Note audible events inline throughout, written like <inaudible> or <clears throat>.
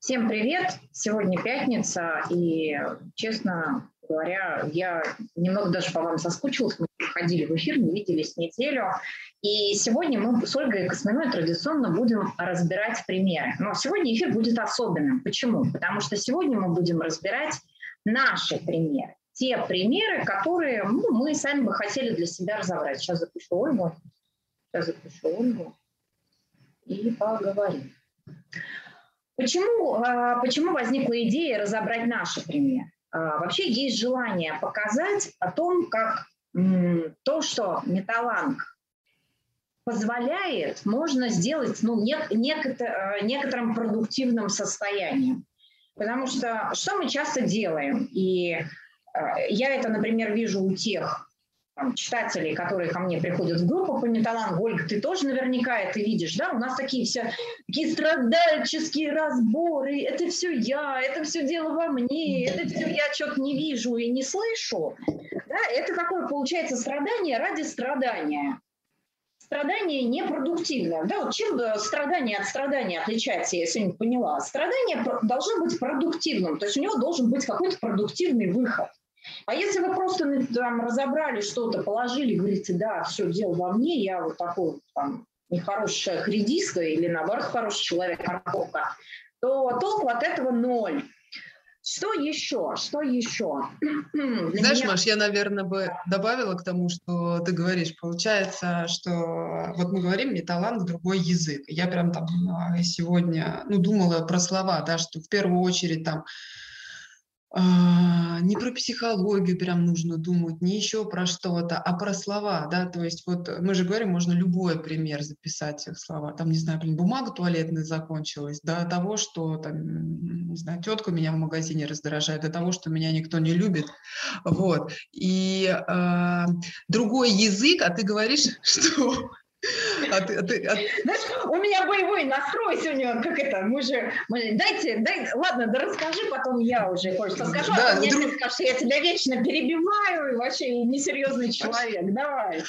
Всем привет! Сегодня пятница, и, честно говоря, я немного даже по вам соскучилась. Мы ходили в эфир, не виделись неделю. И сегодня мы с Ольгой Косминой традиционно будем разбирать примеры. Но сегодня эфир будет особенным. Почему? Потому что сегодня мы будем разбирать наши примеры. Те примеры, которые ну, мы сами бы хотели для себя разобрать. Сейчас запишу Ольгу. Сейчас запишу Ольгу. И поговорим. Почему, а, почему возникла идея разобрать наши примеры? А, вообще есть желание показать о том, как то, что металланг позволяет, можно сделать ну, нек- некотор- некоторым продуктивным состоянием. Потому что что мы часто делаем? И э, я это, например, вижу у тех там, читателей, которые ко мне приходят в группу по металлангу, Ольга, ты тоже наверняка это видишь, да? У нас такие все такие страдальческие разборы, это все я, это все дело во мне, это все я что-то не вижу и не слышу. Да? Это такое получается страдание ради страдания. Страдание непродуктивное. Да, вот чем страдание от страдания отличается, я сегодня поняла? Страдание должно быть продуктивным, то есть у него должен быть какой-то продуктивный выход. А если вы просто ну, там разобрали что-то, положили, говорите, да, все, дело во мне, я вот такой там нехорошая редиска или наоборот хороший человек, морковка, то толку от этого ноль. Что еще? Что еще? Знаешь, меня... Маш, я, наверное, бы добавила к тому, что ты говоришь. Получается, что вот мы говорим металланг, другой язык. Я прям там а, сегодня, ну, думала про слова, да, что в первую очередь там не про психологию прям нужно думать, не еще про что-то, а про слова, да, то есть вот мы же говорим, можно любой пример записать их слова, там, не знаю, блин, бумага туалетная закончилась, до того, что, там, не знаю, тетка меня в магазине раздражает, до того, что меня никто не любит, вот, и э, другой язык, а ты говоришь, <laughs> что <laughs> а ты, а ты, а... Знаешь, у меня боевой настрой сегодня, как это, мы же, мы, дайте, дай, ладно, да расскажи, потом я уже кое-что скажу, да, а мне друг... скажешь, я тебя вечно перебиваю, и вообще несерьезный человек, давай.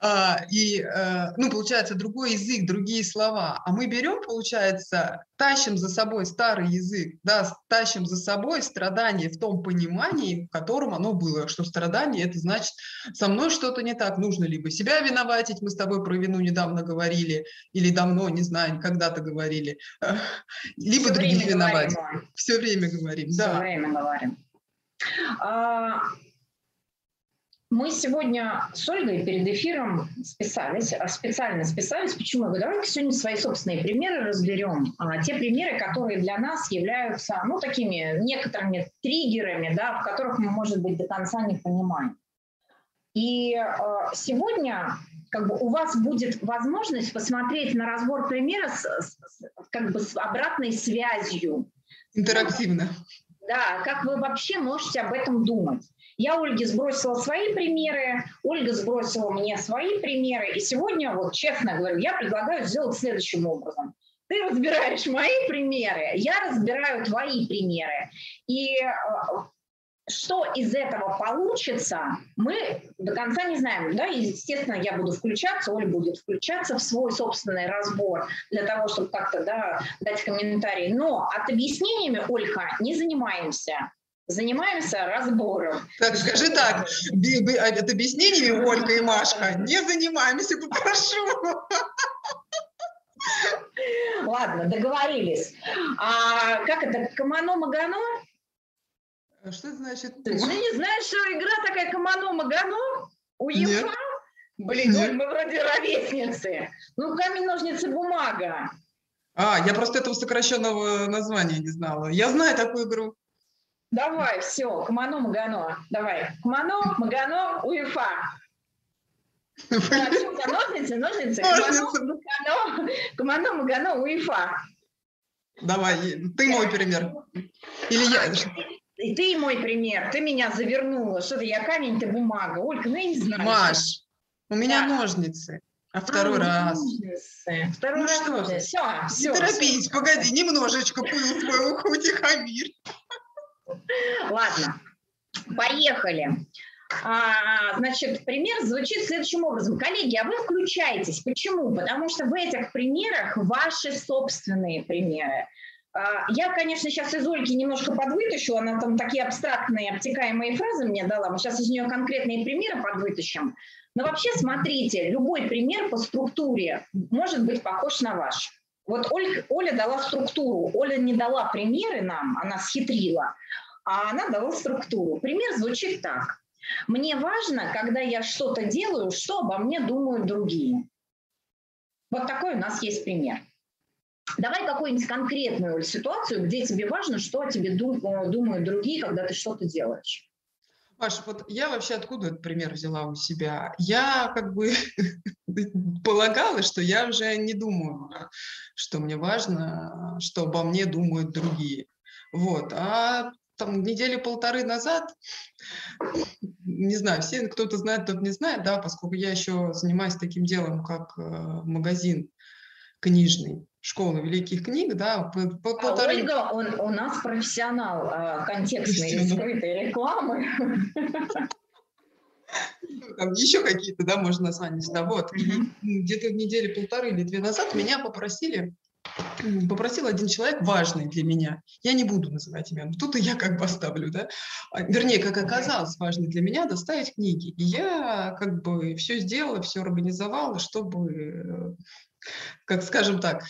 А, и, э, ну, получается, другой язык, другие слова, а мы берем, получается, тащим за собой старый язык, да, тащим за собой страдание в том понимании, в котором оно было, что страдание – это значит, со мной что-то не так, нужно либо себя виноватить, мы с тобой про вину недавно говорили, или давно, не знаю, когда-то говорили, <laughs> либо Все других виноватить. Все время говорим, Все да. время говорим. А, мы сегодня с Ольгой перед эфиром списались, а, специально списались. Почему? Вы давайте сегодня свои собственные примеры разберем. А, те примеры, которые для нас являются, ну, такими некоторыми триггерами, да, в которых мы, может быть, до конца не понимаем. И а, сегодня как бы у вас будет возможность посмотреть на разбор примера с, с, как бы с обратной связью. Интерактивно. Да, как вы вообще можете об этом думать. Я Ольге сбросила свои примеры, Ольга сбросила мне свои примеры, и сегодня, вот честно говорю, я предлагаю сделать следующим образом. Ты разбираешь мои примеры, я разбираю твои примеры. И э, что из этого получится, мы до конца не знаем. Да? И, естественно, я буду включаться, Оля будет включаться в свой собственный разбор для того, чтобы как-то да, дать комментарий. Но от объяснениями, Ольга, не занимаемся занимаемся разбором. Так, скажи так, от объяснениями Ольга и Машка не занимаемся, попрошу. Ладно, договорились. А как это, Камано-Магано? А что это значит? Ты не знаешь, что игра такая Камано-Магано? У ЕФА? Блин, Нет. мы вроде ровесницы. Ну, камень, ножницы, бумага. А, я просто этого сокращенного названия не знала. Я знаю такую игру. Давай, все, Кмано, Магано. Давай. Кмано, Магано, УЕФА. Ножницы, ножницы. Кмано, Магано, УЕФА. Давай, ты мой пример. Или я... И ты мой пример. Ты меня завернула. Что-то я камень, ты бумага. Ольга, ну я не знаю. Маш, у меня да. ножницы. А второй а, раз. Ножницы. Второй ну раз. Что? Все, все. Не торопись, погоди, немножечко пыл свой ухо утихомирь. Ладно, поехали. А, значит, пример звучит следующим образом. Коллеги, а вы включаетесь. Почему? Потому что в этих примерах ваши собственные примеры. А, я, конечно, сейчас из Ольги немножко подвытащу, она там такие абстрактные, обтекаемые фразы мне дала, мы сейчас из нее конкретные примеры подвытащим. Но вообще, смотрите, любой пример по структуре может быть похож на ваш. Вот Оля, Оля дала структуру, Оля не дала примеры нам, она схитрила, а она дала структуру. Пример звучит так. Мне важно, когда я что-то делаю, что обо мне думают другие. Вот такой у нас есть пример. Давай какую-нибудь конкретную ситуацию, где тебе важно, что тебе э, думают другие, когда ты что-то делаешь. Маш, вот я вообще откуда этот пример взяла у себя? Я как бы <laughs> полагала, что я уже не думаю, что мне важно, что обо мне думают другие. Вот. А там недели полторы назад, не знаю, все кто-то знает, тот не знает, да, поскольку я еще занимаюсь таким делом, как э, магазин книжный, школы великих книг, да, по, по, а полторы... Ольга, он, у нас профессионал э, контекстной и скрытой рекламы. Там еще какие-то, да, можно названия сюда. Вот. Где-то в неделе полторы или две назад меня попросили попросил один человек, важный для меня, я не буду называть имя, но тут и я как бы оставлю, да, а, вернее, как оказалось, важный для меня доставить книги. И я как бы все сделала, все организовала, чтобы, э, как скажем так,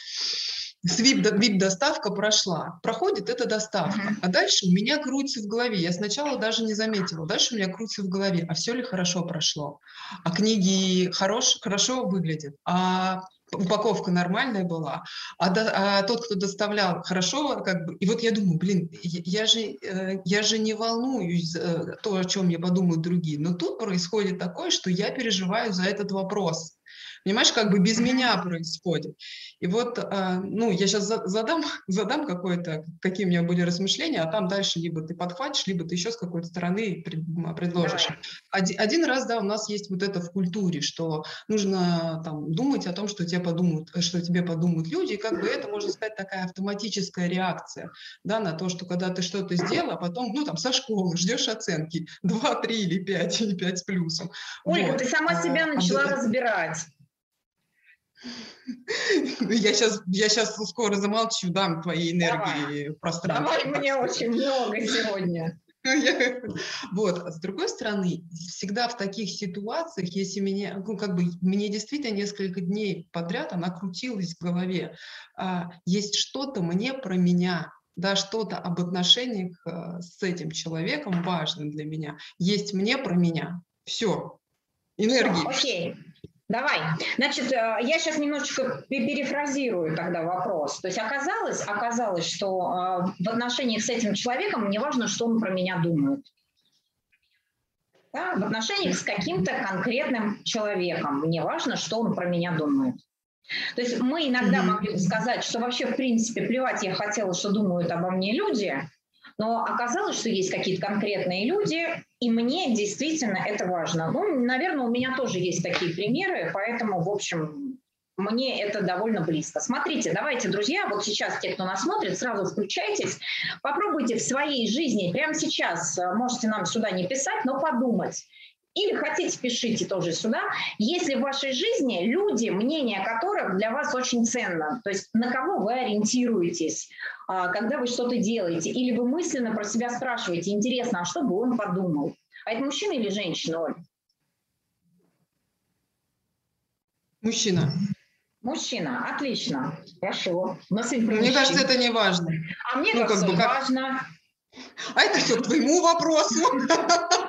VIP-доставка прошла. Проходит эта доставка. А дальше у меня крутится в голове. Я сначала даже не заметила. Дальше у меня крутится в голове. А все ли хорошо прошло? А книги хорош, хорошо выглядят? А упаковка нормальная была, а, до, а тот, кто доставлял, хорошо, как бы, и вот я думаю, блин, я же, э, я же не волнуюсь за то, о чем я подумают другие, но тут происходит такое, что я переживаю за этот вопрос. Понимаешь, как бы без меня происходит. И вот, а, ну, я сейчас задам, <laughs> задам какое-то, какие у меня были размышления, а там дальше либо ты подхватишь, либо ты еще с какой-то стороны предложишь. Один, один раз, да, у нас есть вот это в культуре, что нужно там думать о том, что тебе подумают, что тебе подумают люди, и как бы это, можно сказать, такая автоматическая реакция, да, на то, что когда ты что-то сделал, а потом, ну, там, со школы ждешь оценки <laughs> 2, 3 или 5, или 5 с плюсом. Ольга, вот. ты сама себя а, начала а, разбирать. Я сейчас, я сейчас скоро замолчу, дам твоей энергии Давай. пространство. Давай мне очень много сегодня. <laughs> Вот. А с другой стороны, всегда в таких ситуациях, если меня, ну, как бы, мне действительно несколько дней подряд она крутилась в голове, а, есть что-то мне про меня, да, что-то об отношениях а, с этим человеком важным для меня, есть мне про меня. Все. Энергии. Окей. Давай. Значит, э, я сейчас немножечко перефразирую тогда вопрос. То есть оказалось, оказалось, что э, в отношениях с этим человеком мне важно, что он про меня думает. Да? В отношениях с каким-то конкретным человеком мне важно, что он про меня думает. То есть мы иногда могли сказать, что вообще, в принципе, плевать я хотела, что думают обо мне люди, но оказалось, что есть какие-то конкретные люди, и мне действительно это важно. Ну, наверное, у меня тоже есть такие примеры, поэтому, в общем, мне это довольно близко. Смотрите, давайте, друзья, вот сейчас те, кто нас смотрит, сразу включайтесь, попробуйте в своей жизни, прямо сейчас, э, можете нам сюда не писать, но подумать, или хотите, пишите тоже сюда. Если в вашей жизни люди, мнение которых для вас очень ценно, то есть на кого вы ориентируетесь, а, когда вы что-то делаете, или вы мысленно про себя спрашиваете, интересно, а что бы он подумал? А это мужчина или женщина, Оль? Мужчина. Мужчина, отлично, хорошо. У нас мне кажется, это не важно. А мне ну, кажется, как бы, как... важно. А это все к твоему вопросу. <laughs>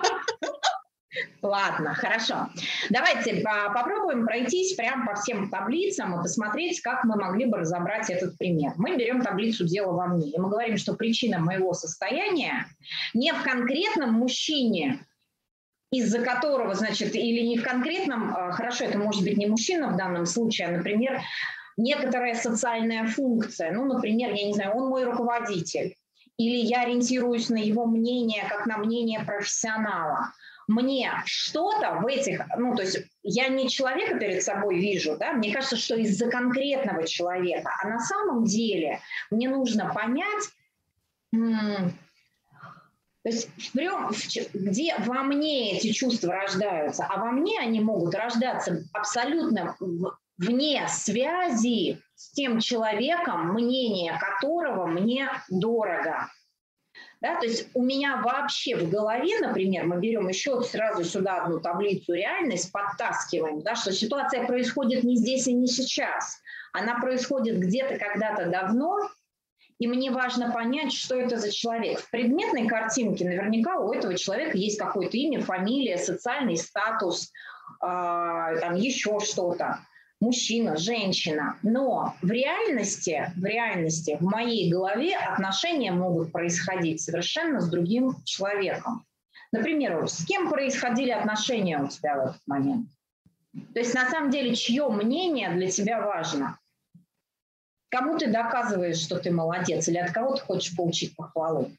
Ладно, хорошо. Давайте попробуем пройтись прямо по всем таблицам и посмотреть, как мы могли бы разобрать этот пример. Мы берем таблицу «Дело во мне», и мы говорим, что причина моего состояния не в конкретном мужчине, из-за которого, значит, или не в конкретном, а, хорошо, это может быть не мужчина в данном случае, а, например, некоторая социальная функция. Ну, например, я не знаю, он мой руководитель, или я ориентируюсь на его мнение как на мнение профессионала – мне что-то в этих, ну, то есть я не человека перед собой вижу, да, мне кажется, что из-за конкретного человека, а на самом деле мне нужно понять, то есть прям, где во мне эти чувства рождаются, а во мне они могут рождаться абсолютно вне связи с тем человеком, мнение которого мне дорого. Да, то есть у меня вообще в голове, например, мы берем еще сразу сюда одну таблицу реальность, подтаскиваем, да, что ситуация происходит не здесь и не сейчас, она происходит где-то когда-то давно, и мне важно понять, что это за человек. В предметной картинке наверняка у этого человека есть какое-то имя, фамилия, социальный статус, э, там еще что-то мужчина, женщина. Но в реальности, в реальности, в моей голове отношения могут происходить совершенно с другим человеком. Например, с кем происходили отношения у тебя в этот момент? То есть на самом деле, чье мнение для тебя важно? Кому ты доказываешь, что ты молодец, или от кого ты хочешь получить похвалу?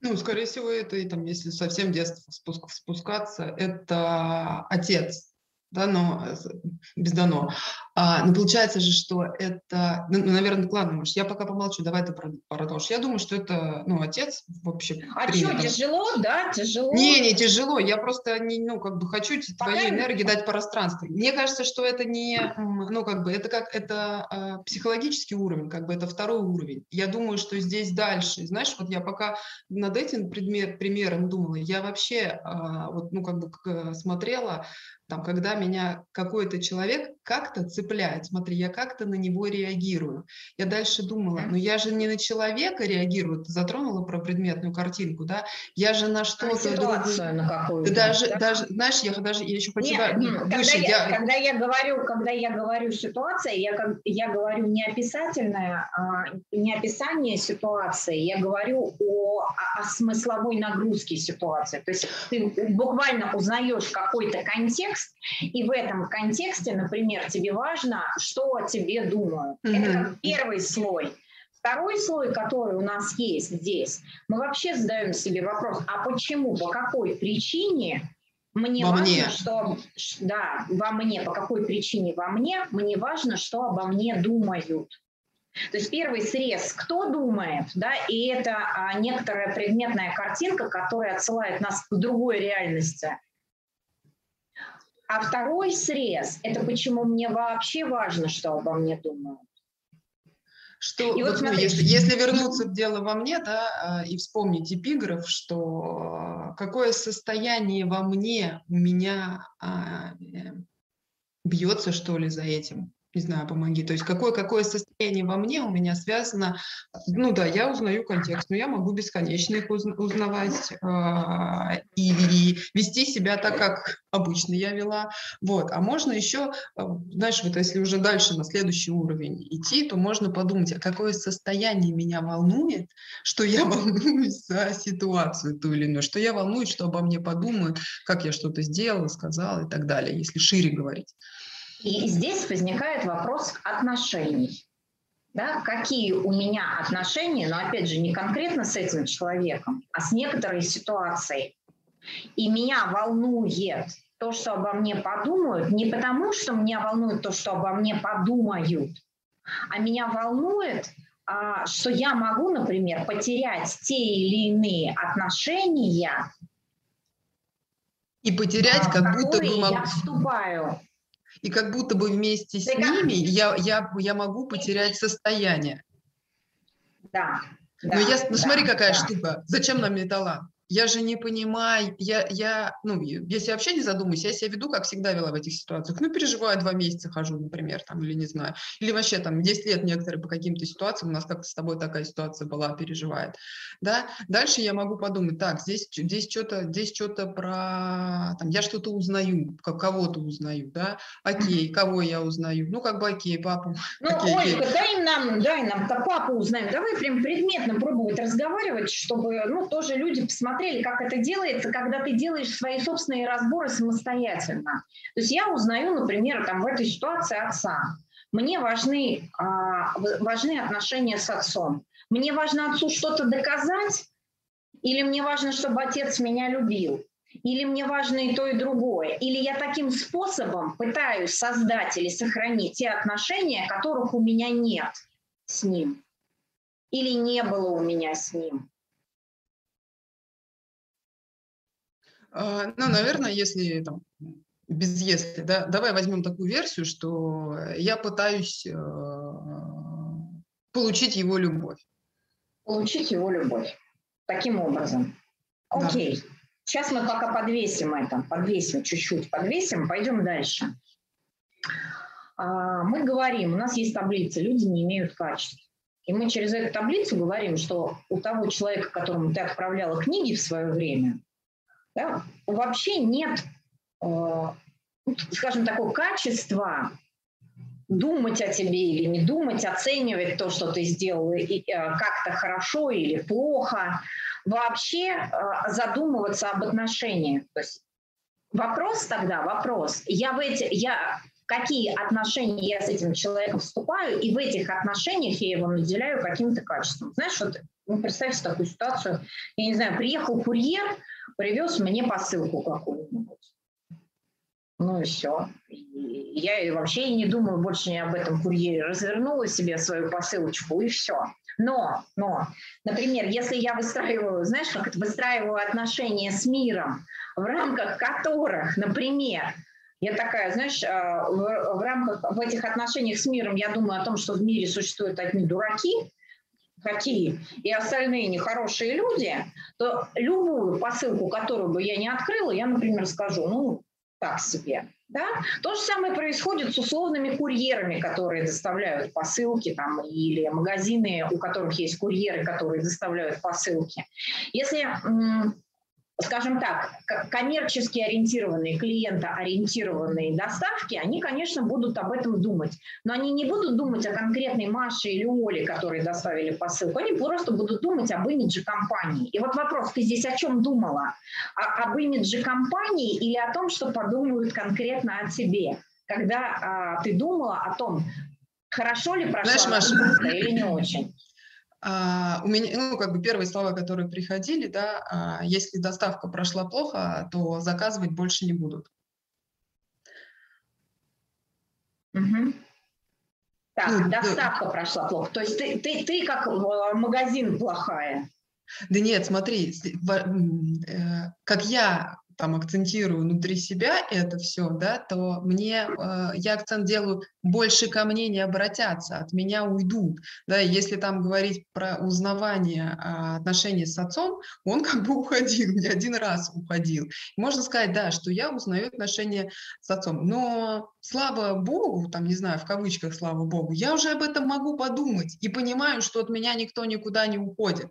Ну, скорее всего, это, и там, если совсем детство спускаться, это отец, да, но э, без дано. А, но получается же, что это, ну, ну наверное, ладно, может, я пока помолчу, давай ты продолжишь. Я думаю, что это, ну, отец вообще. А принято. что, тяжело, да, тяжело? Не, не тяжело, я просто, не, ну, как бы хочу пока твоей энергии дать пространство. Мне кажется, что это не, ну, как бы, это как, это э, психологический уровень, как бы, это второй уровень. Я думаю, что здесь дальше, знаешь, вот я пока над этим предмет, примером думала, я вообще, э, вот, ну, как бы, смотрела, там, когда меня какой-то человек как-то цепляет, смотри, я как-то на него реагирую. Я дальше думала, ну я же не на человека реагирую, ты затронула про предметную картинку, да, я же на что-то... Ситуацию на какую-то. Даже, да? даже, знаешь, я даже я еще хотела Нет, выше. Когда я, я... Когда, я говорю, когда я говорю ситуация, я, я говорю не описательное, а, не описание ситуации, я говорю о, о смысловой нагрузке ситуации. То есть ты буквально узнаешь какой-то контекст, и в этом контексте, например, тебе важно, что о тебе думают. Mm-hmm. Это как первый слой. Второй слой, который у нас есть здесь, мы вообще задаем себе вопрос, а почему, по какой причине мне во важно, мне. что да, во мне, по какой причине во мне, мне важно, что обо мне думают. То есть первый срез, кто думает, да, и это а, некоторая предметная картинка, которая отсылает нас к другой реальности. А второй срез – это почему мне вообще важно, что обо мне думают. Что, и вот, вот ну, если, если вернуться в дело во мне, да, а, и вспомнить эпиграф, что какое состояние во мне у меня а, э, бьется, что ли, за этим, не знаю, помоги. То есть какое, какое состояние во мне у меня связано, ну да, я узнаю контекст, но я могу бесконечно их узнавать э, и, вести себя так, как обычно я вела. Вот. А можно еще, э, знаешь, вот если уже дальше на следующий уровень идти, то можно подумать, а какое состояние меня волнует, что я <laughs> волнуюсь за ситуацию ту или иную, что я волнуюсь, что обо мне подумают, как я что-то сделала, сказала и так далее, если шире говорить. И здесь возникает вопрос отношений. Да, какие у меня отношения, но опять же не конкретно с этим человеком, а с некоторой ситуацией. И меня волнует то, что обо мне подумают, не потому, что меня волнует то, что обо мне подумают, а меня волнует, а, что я могу, например, потерять те или иные отношения. И потерять, а, как будто бы могу... я вступаю и как будто бы вместе с ними я, я, я могу потерять состояние. Да. Но я, ну, смотри, какая да. штука. Зачем нам металлан? Я же не понимаю, я, я, ну, если я вообще не задумаюсь, я себя веду, как всегда вела в этих ситуациях. Ну, переживаю, два месяца хожу, например, там, или не знаю. Или вообще там 10 лет некоторые по каким-то ситуациям, у нас как-то с тобой такая ситуация была, переживает. Да? Дальше я могу подумать, так, здесь, здесь что-то здесь что-то про, там, я что-то узнаю, кого-то узнаю, да, окей, кого я узнаю, ну, как бы окей, папу. <laughs> Ну, окей, Ольга, окей. дай нам, дай нам-то папу узнаем, давай прям предметно пробовать разговаривать, чтобы, ну, тоже люди посмотрели, посмотрели, как это делается, когда ты делаешь свои собственные разборы самостоятельно. То есть я узнаю, например, там, в этой ситуации отца. Мне важны, а, важны отношения с отцом. Мне важно отцу что-то доказать, или мне важно, чтобы отец меня любил, или мне важно и то, и другое, или я таким способом пытаюсь создать или сохранить те отношения, которых у меня нет с ним, или не было у меня с ним. Ну, наверное, если там, без если, да, давай возьмем такую версию, что я пытаюсь э, получить его любовь. Получить его любовь. Таким образом. Окей. Да. Сейчас мы пока подвесим это, подвесим чуть-чуть, подвесим, пойдем дальше. А, мы говорим, у нас есть таблица, люди не имеют качеств. И мы через эту таблицу говорим, что у того человека, которому ты отправляла книги в свое время, да, вообще нет, э, скажем, такого качества думать о тебе или не думать, оценивать то, что ты сделал, э, как-то хорошо или плохо, вообще э, задумываться об отношениях. То есть вопрос тогда, вопрос, я в эти, я какие отношения я с этим человеком вступаю, и в этих отношениях я его наделяю каким-то качеством. Знаешь, вот ну, представьте такую ситуацию, я не знаю, приехал курьер, привез мне посылку какую-нибудь. Ну и все. Я вообще не думаю больше не об этом курьере. Развернула себе свою посылочку и все. Но, но, например, если я выстраиваю, знаешь, как это выстраиваю отношения с миром, в рамках которых, например, я такая, знаешь, а, в, в рамках, в этих отношениях с миром я думаю о том, что в мире существуют одни дураки, какие, и остальные нехорошие люди, то любую посылку, которую бы я не открыла, я, например, скажу, ну, так себе. Да? То же самое происходит с условными курьерами, которые доставляют посылки, там, или магазины, у которых есть курьеры, которые доставляют посылки. Если скажем так, коммерчески ориентированные, клиентоориентированные доставки, они, конечно, будут об этом думать. Но они не будут думать о конкретной Маше или Оле, которые доставили посылку. Они просто будут думать об имидже компании. И вот вопрос, ты здесь о чем думала? О, об имидже компании или о том, что подумают конкретно о тебе? Когда а, ты думала о том, хорошо ли прошла Знаешь, Маша, или не очень? А, у меня, ну, как бы первые слова, которые приходили, да, а, если доставка прошла плохо, то заказывать больше не будут. Угу. Так, ну, доставка да. прошла плохо. То есть ты, ты, ты как магазин плохая. Да нет, смотри, э, как я там акцентирую внутри себя это все, да, то мне, э, я акцент делаю, больше ко мне не обратятся, от меня уйдут. Да, если там говорить про узнавание э, отношений с отцом, он <laughs> как бы уходил, не один раз уходил. Можно сказать, да, что я узнаю отношения с отцом, но слава богу, там, не знаю, в кавычках слава богу, я уже об этом могу подумать и понимаю, что от меня никто никуда не уходит.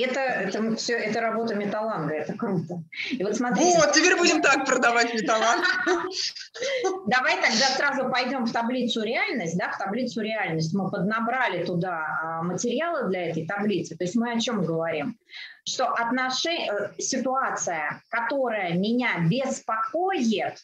Это, это все, это работа металланга, это круто. И вот смотри. Вот, теперь будем так продавать металланг. <laughs> Давай тогда сразу пойдем в таблицу реальность, да, в таблицу реальность. Мы поднабрали туда а, материалы для этой таблицы. То есть мы о чем говорим? Что отношение, э, ситуация, которая меня беспокоит,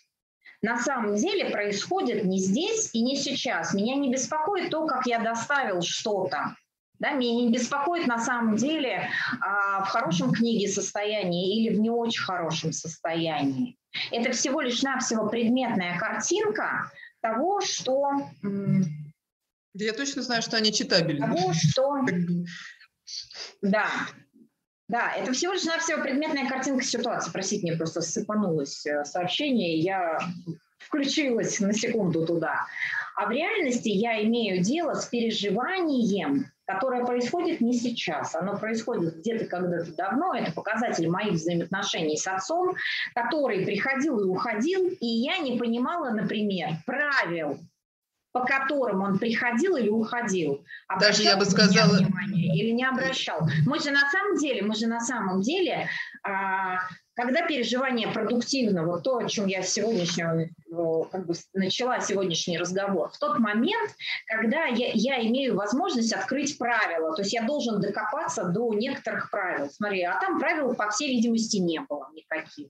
на самом деле происходит не здесь и не сейчас. Меня не беспокоит то, как я доставил что-то да, меня не беспокоит на самом деле а, в хорошем книге состоянии или в не очень хорошем состоянии. Это всего лишь навсего предметная картинка того, что... Я точно знаю, что они читабельны. Того, что... <laughs> Да, да, это всего лишь навсего предметная картинка ситуации. Простите, мне просто сыпанулось э, сообщение, я включилась на секунду туда. А в реальности я имею дело с переживанием которое происходит не сейчас, оно происходит где-то когда-то давно, это показатель моих взаимоотношений с отцом, который приходил и уходил, и я не понимала, например, правил, по которым он приходил или уходил. Даже я бы сказала... Или не обращал. Мы же на самом деле, мы же на самом деле а, когда переживание продуктивно, вот то, о чем я сегодняшнего, э, как бы начала сегодняшний разговор, в тот момент, когда я, я имею возможность открыть правила, то есть я должен докопаться до некоторых правил. Смотри, а там правил, по всей видимости, не было никаких.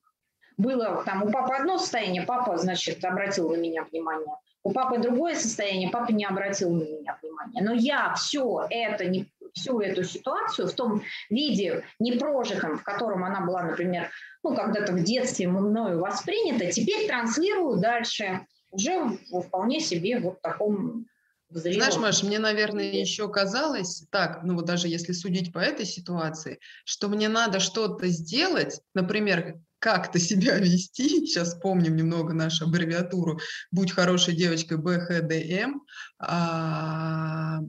Было там у папы одно состояние, папа, значит, обратил на меня внимание. У папы другое состояние, папа не обратил на меня внимания. Но я все это не всю эту ситуацию в том виде непрожитом, в котором она была, например, ну, когда-то в детстве мною воспринята, теперь транслирую дальше уже вполне себе вот таком Зрелом. Знаешь, Маш, мне, наверное, еще казалось так, ну вот даже если судить по этой ситуации, что мне надо что-то сделать, например, как-то себя <laughs> вести, сейчас помним немного нашу аббревиатуру, будь хорошей девочкой БХДМ, а,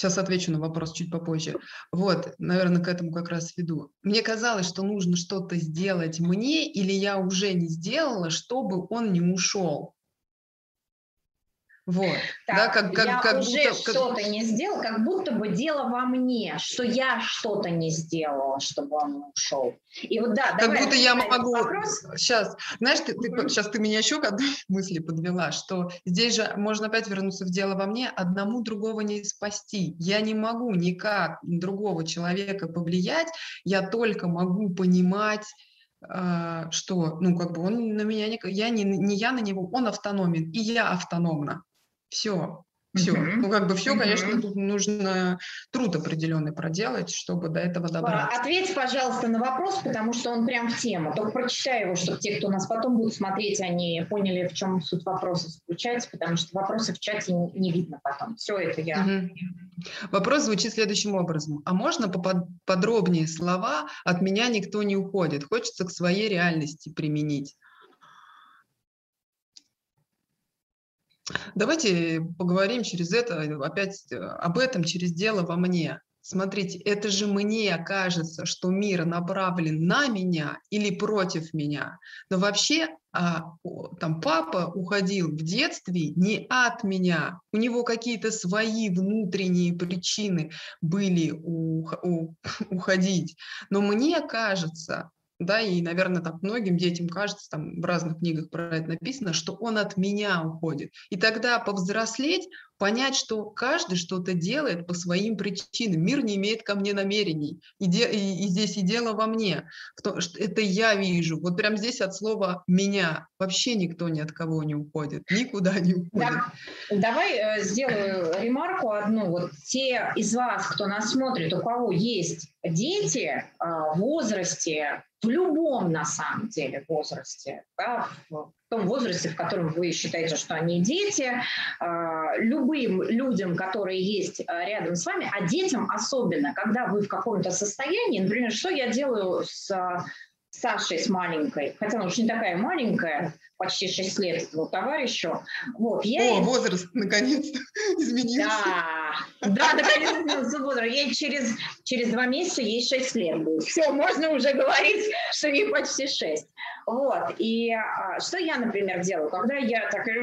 Сейчас отвечу на вопрос чуть попозже. Вот, наверное, к этому как раз веду. Мне казалось, что нужно что-то сделать мне, или я уже не сделала, чтобы он не ушел. Вот. Так, да, как, как, я как уже будто, что-то как... не сделал, как будто бы дело во мне, что я что-то не сделала, чтобы он ушел. И вот да, как будто я могу. Вопрос. Сейчас, знаешь, ты, ты, сейчас ты меня еще к одной <laughs> мысли подвела, что здесь же можно опять вернуться в дело во мне, одному другого не спасти. Я не могу никак другого человека повлиять, я только могу понимать а, что, ну, как бы он на меня, не, я не, не я на него, он автономен, и я автономна. Все, все. Uh-huh. Ну, как бы все, uh-huh. конечно, тут нужно труд определенный проделать, чтобы до этого добраться. Ответь, пожалуйста, на вопрос, потому что он прям в тему. Только прочитай его, чтобы те, кто нас потом будут смотреть, они поняли, в чем суть вопроса заключается, потому что вопросы в чате не, видно потом. Все это я... Uh-huh. Вопрос звучит следующим образом. А можно поподробнее слова «от меня никто не уходит»? Хочется к своей реальности применить. Давайте поговорим через это, опять э, об этом, через дело во мне. Смотрите, это же мне кажется, что мир направлен на меня или против меня. Но вообще а, там папа уходил в детстве не от меня. У него какие-то свои внутренние причины были <laughs> уходить. Но мне кажется, да, и, наверное, так многим детям кажется, там в разных книгах про это написано, что он от меня уходит. И тогда повзрослеть, понять, что каждый что-то делает по своим причинам. Мир не имеет ко мне намерений. И, де, и, и здесь и дело во мне. Кто, что это я вижу. Вот прям здесь от слова «меня» вообще никто ни от кого не уходит. Никуда не уходит. Да. Давай э, сделаю ремарку одну. Вот те из вас, кто нас смотрит, у кого есть дети э, в возрасте в любом, на самом деле, возрасте, да, в том возрасте, в котором вы считаете, что они дети, а, любым людям, которые есть а, рядом с вами, а детям особенно, когда вы в каком-то состоянии, например, что я делаю с Сашей, с маленькой, хотя она уж не такая маленькая, почти 6 лет этому товарищу. Вот, я О, ей... возраст наконец-то <laughs> изменился. Да, да, наконец-то изменился возраст. Ей через, через два месяца ей 6 лет будет. Все, можно уже говорить, что ей почти 6. Вот, и а, что я, например, делаю, когда я такая,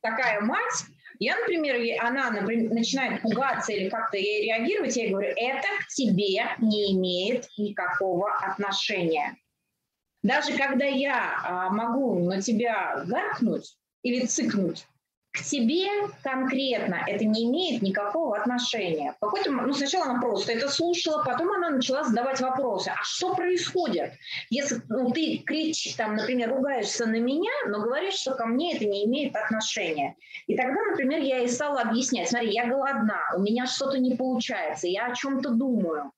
такая мать, я, например, она например, начинает пугаться или как-то ей реагировать, я говорю, это к тебе не имеет никакого отношения. Даже когда я а, могу на тебя гаркнуть или цыкнуть, к тебе конкретно это не имеет никакого отношения. Какой-то, ну, сначала она просто это слушала, потом она начала задавать вопросы. А что происходит? Если ну, ты кричишь, там, например, ругаешься на меня, но говоришь, что ко мне это не имеет отношения. И тогда, например, я ей стала объяснять, смотри, я голодна, у меня что-то не получается, я о чем-то думаю.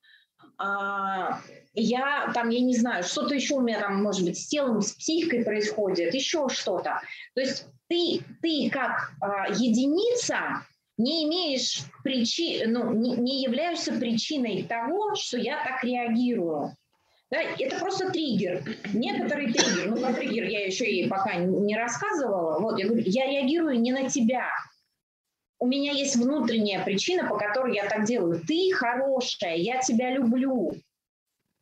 А, я там, я не знаю, что-то еще у меня там, может быть, с телом, с психикой происходит, еще что-то. То есть ты, ты как а, единица не имеешь причин, ну, не, не являешься причиной того, что я так реагирую. Да, это просто триггер. Некоторый триггер, ну про триггер я еще и пока не рассказывала. Вот, я говорю, я реагирую не на тебя. У меня есть внутренняя причина, по которой я так делаю. Ты хорошая, я тебя люблю.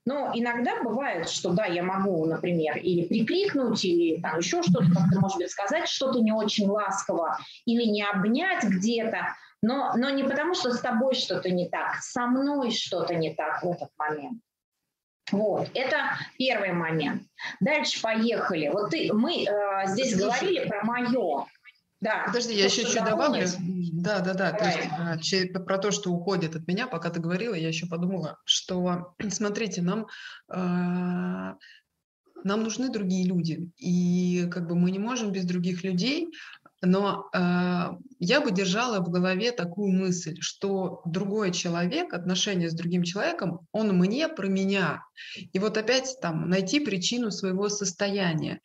Но иногда бывает, что да, я могу, например, или прикрикнуть, или там еще что-то, как-то, может быть, сказать что-то не очень ласково, или не обнять где-то, но, но не потому, что с тобой что-то не так, со мной что-то не так в этот момент. Вот, это первый момент. Дальше поехали. Вот ты, мы э, здесь говорили про мое. Да. Подожди, я еще чуть добавлю. Да, да, да. То есть, а, про то, что уходит от меня, пока ты говорила, я еще подумала, что, <clears throat> смотрите, нам а, нам нужны другие люди, и как бы мы не можем без других людей, но э, я бы держала в голове такую мысль, что другой человек, отношения с другим человеком, он мне про меня. И вот опять там найти причину своего состояния.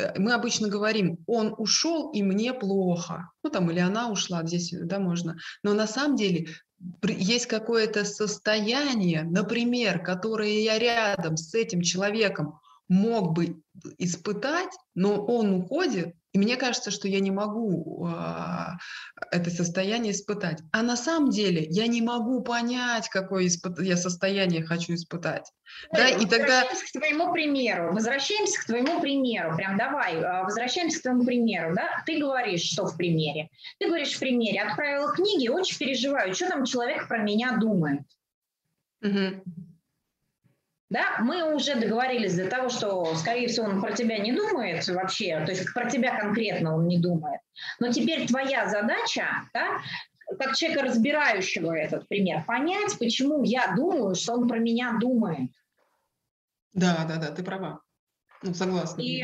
Э, мы обычно говорим, он ушел, и мне плохо. Ну, там, или она ушла, здесь, да, можно. Но на самом деле есть какое-то состояние, например, которое я рядом с этим человеком мог бы испытать, но он уходит, и мне кажется, что я не могу э, это состояние испытать. А на самом деле я не могу понять, какое испыт... я состояние хочу испытать. Ой, да, и тогда... к твоему примеру. Возвращаемся к твоему примеру. Прям давай, а, возвращаемся к твоему примеру. Да? Ты говоришь, что в примере. Ты говоришь в примере. Отправила книги, очень переживаю, что там человек про меня думает. Угу. Да, мы уже договорились для того, что, скорее всего, он про тебя не думает вообще, то есть про тебя конкретно он не думает. Но теперь твоя задача, да, как человека, разбирающего этот пример, понять, почему я думаю, что он про меня думает. Да, да, да, ты права. Ну, согласна. И,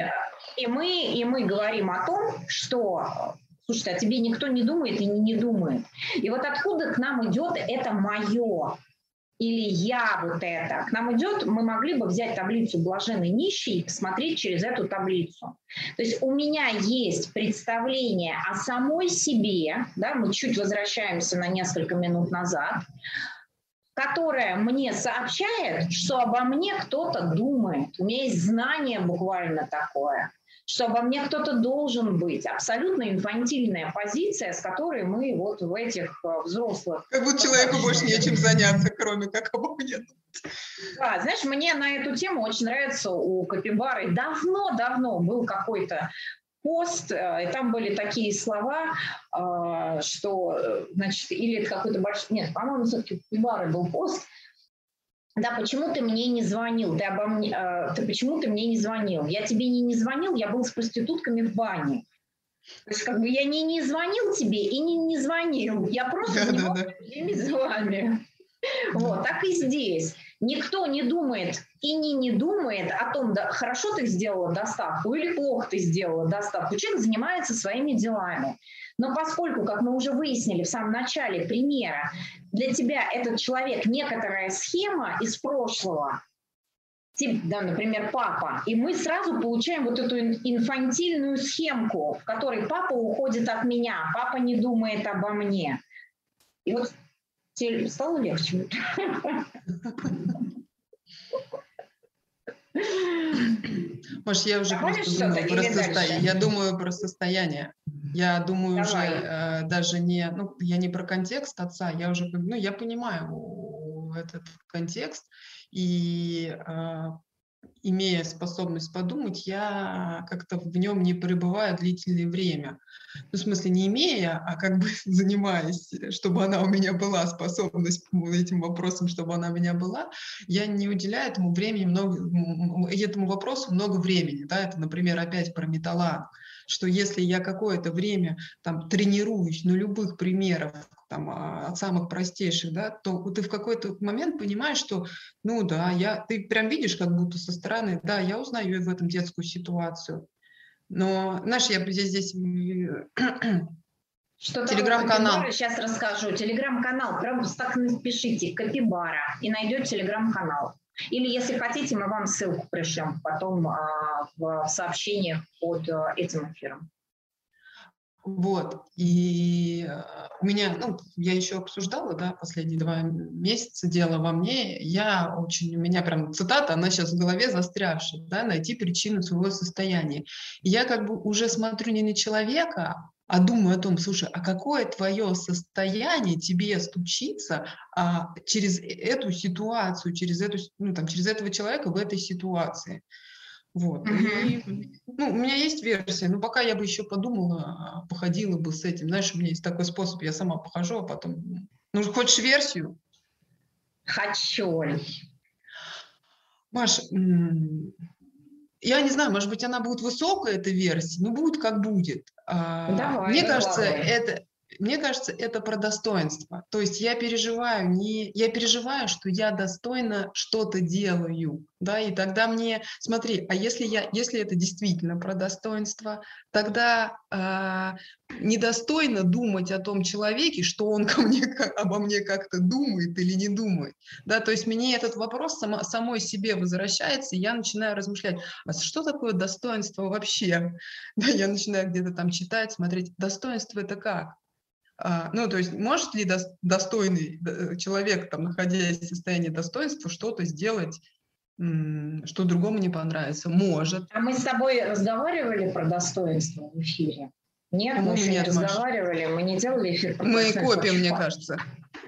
и, мы, и мы говорим о том, что слушай, о тебе никто не думает и не думает. И вот откуда к нам идет это мое, или я вот это, к нам идет, мы могли бы взять таблицу блаженной нищий и посмотреть через эту таблицу. То есть у меня есть представление о самой себе, да, мы чуть возвращаемся на несколько минут назад, которая мне сообщает, что обо мне кто-то думает. У меня есть знание буквально такое что обо мне кто-то должен быть. Абсолютно инфантильная позиция, с которой мы вот в этих э, взрослых... Как будто человеку больше нечем заняться, кроме как обо мне. Да, знаешь, мне на эту тему очень нравится у Капибары. Давно-давно был какой-то пост, э, и там были такие слова, э, что, значит, или это какой-то большой... Нет, по-моему, все-таки у Капибары был пост, да, почему ты мне не звонил? Ты, обо мне, э, ты почему ты мне не звонил? Я тебе не, не звонил, я был с проститутками в бане. То есть как бы я не, не звонил тебе и не, не звонил. Я просто да, не да, мог да. с вами. Вот, так и здесь. Никто не думает и не, не думает о том, да, хорошо ты сделала доставку или плохо ты сделала доставку. Человек занимается своими делами. Но поскольку, как мы уже выяснили в самом начале примера, для тебя этот человек некоторая схема из прошлого, да, например, папа, и мы сразу получаем вот эту инфантильную схемку, в которой папа уходит от меня, папа не думает обо мне. И вот тебе стало легче. Может, я уже просто думаю про состояние. Я думаю про состояние. Я думаю Давай. уже э, даже не, ну, я не про контекст отца, я уже, ну, я понимаю этот контекст, и э, имея способность подумать, я как-то в нем не пребываю длительное время. Ну, в смысле, не имея, а как бы <laughs> занимаясь, чтобы она у меня была, способность этим вопросам, чтобы она у меня была, я не уделяю этому времени много, этому вопросу много времени. Да? Это, например, опять про металлан что если я какое-то время там тренируюсь на любых примерах, там, а, от самых простейших, да, то ты в какой-то момент понимаешь, что, ну да, я, ты прям видишь как будто со стороны, да, я узнаю в этом детскую ситуацию. Но, знаешь, я здесь, здесь <clears throat> что телеграм-канал. Сейчас расскажу. Телеграм-канал. Просто так напишите Капибара и найдете телеграм-канал. Или, если хотите, мы вам ссылку пришлем потом а, в сообщениях под а, этим эфиром. Вот, и э, у меня, ну, я еще обсуждала, да, последние два месяца дело во мне, я очень, у меня прям цитата, она сейчас в голове застрявшая, да, найти причину своего состояния. И я как бы уже смотрю не на человека, а думаю о том, слушай, а какое твое состояние тебе стучится а, через эту ситуацию, через, эту, ну, там, через этого человека в этой ситуации. Вот. Uh-huh. И, ну, у меня есть версия, но пока я бы еще подумала, походила бы с этим. Знаешь, у меня есть такой способ, я сама похожу, а потом... Ну, хочешь версию? Хочу. Маш, я не знаю, может быть, она будет высокая, эта версия, но будет как будет. А, давай, Мне кажется, это, мне кажется, это про достоинство. То есть я переживаю, не, я переживаю, что я достойно что-то делаю, да, и тогда мне, смотри, а если я, если это действительно про достоинство, тогда э, недостойно думать о том человеке, что он <laughs> ко мне, как, обо мне как-то думает или не думает, да, то есть мне этот вопрос само, самой себе возвращается, и я начинаю размышлять, а что такое достоинство вообще? <laughs> Да, я начинаю где-то там читать, смотреть, достоинство это как? А, ну, то есть может ли достойный э, человек, там, находясь в состоянии достоинства, что-то сделать что другому не понравится. Может. А мы с тобой разговаривали про достоинство в эфире? Нет, мы еще нет, не разговаривали, мы не делали эфир Мы копим, мне кажется.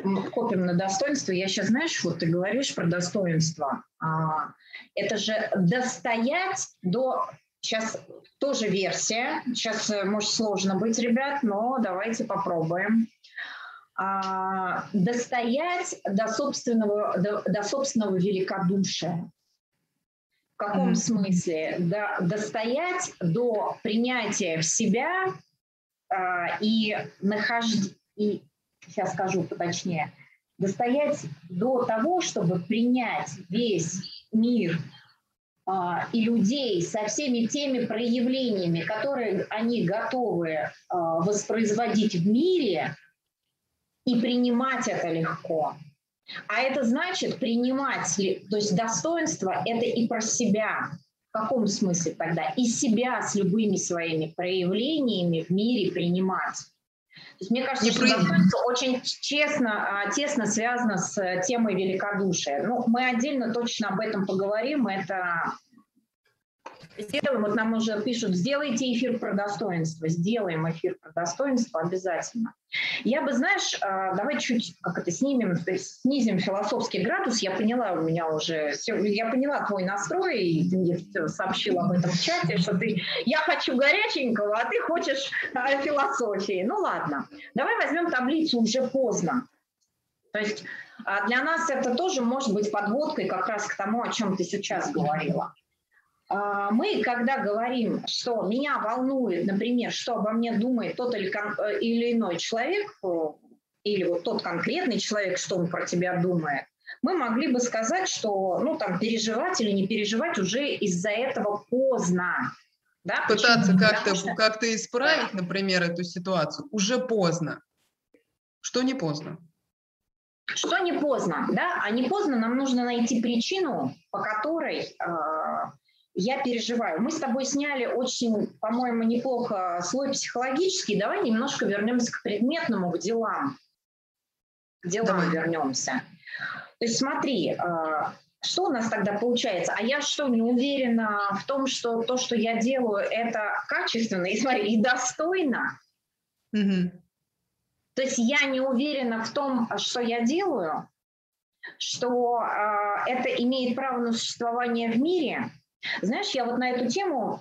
Мы копим на достоинство. Я сейчас, знаешь, вот ты говоришь про достоинство. А, это же достоять до... Сейчас тоже версия. Сейчас э, может сложно быть, ребят, но давайте попробуем. А, достоять до собственного, до, до собственного великодушия. В каком mm-hmm. смысле? До, достоять до принятия в себя а, и нахождения, и сейчас скажу поточнее, достоять до того, чтобы принять весь мир и людей со всеми теми проявлениями, которые они готовы а, воспроизводить в мире, и принимать это легко. А это значит принимать, то есть достоинство – это и про себя. В каком смысле тогда? И себя с любыми своими проявлениями в мире принимать. То есть, мне кажется, не что достоинство очень честно, а, тесно связано с темой великодушия. Ну, мы отдельно точно об этом поговорим. Это сделаем, вот нам уже пишут, сделайте эфир про достоинство, сделаем эфир про достоинство обязательно. Я бы, знаешь, а, давай чуть, как это, снимем, снизим философский градус, я поняла у меня уже, я поняла твой настрой, и ты мне сообщила об этом в чате, что ты, я хочу горяченького, а ты хочешь а, философии. Ну ладно, давай возьмем таблицу уже поздно. То есть а, для нас это тоже может быть подводкой как раз к тому, о чем ты сейчас говорила. А, мы, когда говорим, что меня волнует, например, что обо мне думает тот или, э, или иной человек, э, или вот тот конкретный человек, что он про тебя думает, мы могли бы сказать, что ну, там, переживать или не переживать уже из-за этого поздно. Да? Пытаться как-то что... как исправить, например, эту ситуацию уже поздно. Что не поздно? Что не поздно, да? А не поздно нам нужно найти причину, по которой э, я переживаю. Мы с тобой сняли очень, по-моему, неплохо слой психологический. Давай немножко вернемся к предметному, к делам. К делам Давай. вернемся. То есть смотри, а, что у нас тогда получается? А я что, не уверена в том, что то, что я делаю, это качественно и, смотри, и достойно? Угу. То есть я не уверена в том, что я делаю, что э, это имеет право на существование в мире, знаешь, я вот на эту тему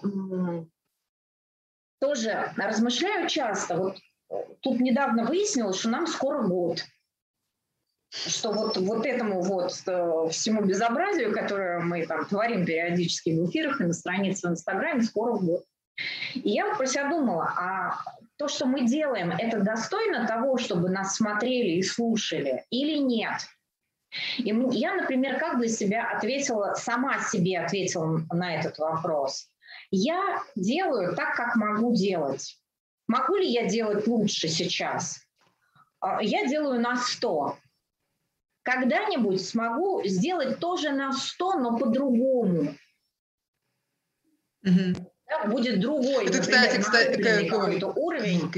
тоже размышляю часто. Вот э, тут недавно выяснилось, что нам скоро год. Что вот, вот этому вот э, всему безобразию, которое мы там творим периодически в эфирах и на странице в Инстаграме, скоро год. И я про себя думала, а то, что мы делаем, это достойно того, чтобы нас смотрели и слушали или нет? И я, например, как для себя ответила, сама себе ответила на этот вопрос. Я делаю так, как могу делать. Могу ли я делать лучше сейчас? А, я делаю на 100. Когда-нибудь смогу сделать тоже на 100, но по-другому. Угу. Да, будет другой. Это, кстати, кстати, какой-то уровень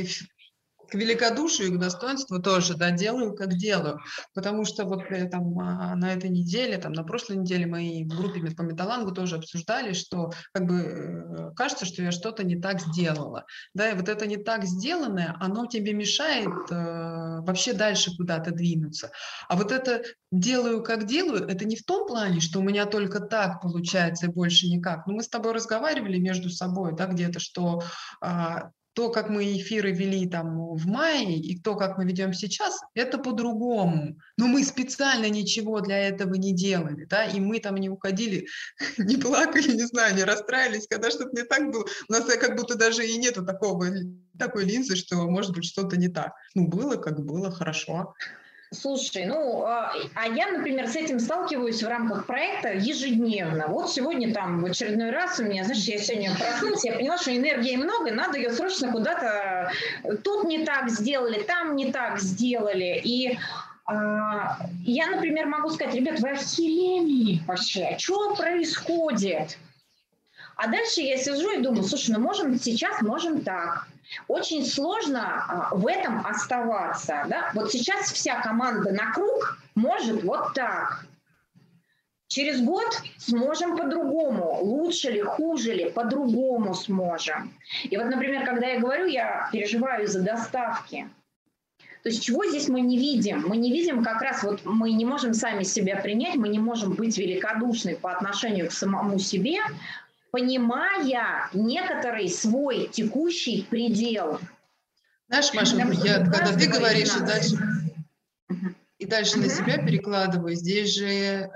к великодушию и к достоинству тоже, да, делаю, как делаю. Потому что вот э, там а, на этой неделе, там на прошлой неделе мы в группе по металлангу тоже обсуждали, что как бы э, кажется, что я что-то не так сделала. Да, и вот это не так сделанное, оно тебе мешает э, вообще дальше куда-то двинуться. А вот это делаю, как делаю, это не в том плане, что у меня только так получается и больше никак. Но мы с тобой разговаривали между собой, да, где-то, что а, то, как мы эфиры вели там в мае, и то, как мы ведем сейчас, это по-другому. Но мы специально ничего для этого не делали, да, и мы там не уходили, <laughs> не плакали, не знаю, не расстраивались, когда что-то не так было. У нас как будто даже и нету такого, такой линзы, что может быть что-то не так. Ну, было как было, хорошо. Слушай, ну, а, а я, например, с этим сталкиваюсь в рамках проекта ежедневно. Вот сегодня там в очередной раз у меня, знаешь, я сегодня проснулась, я поняла, что энергии много, надо ее срочно куда-то... Тут не так сделали, там не так сделали. И а, я, например, могу сказать, ребят, вы охерели вообще, что происходит? А дальше я сижу и думаю, слушай, ну можем сейчас, можем так. Очень сложно а, в этом оставаться. Да? Вот сейчас вся команда на круг может вот так. Через год сможем по-другому. Лучше ли, хуже ли, по-другому сможем. И вот, например, когда я говорю, я переживаю за доставки. То есть чего здесь мы не видим? Мы не видим как раз, вот мы не можем сами себя принять, мы не можем быть великодушны по отношению к самому себе, понимая некоторый свой текущий предел. Знаешь, Маша, я, когда ты говоришь, и дальше, и дальше на себя перекладываю, здесь же э,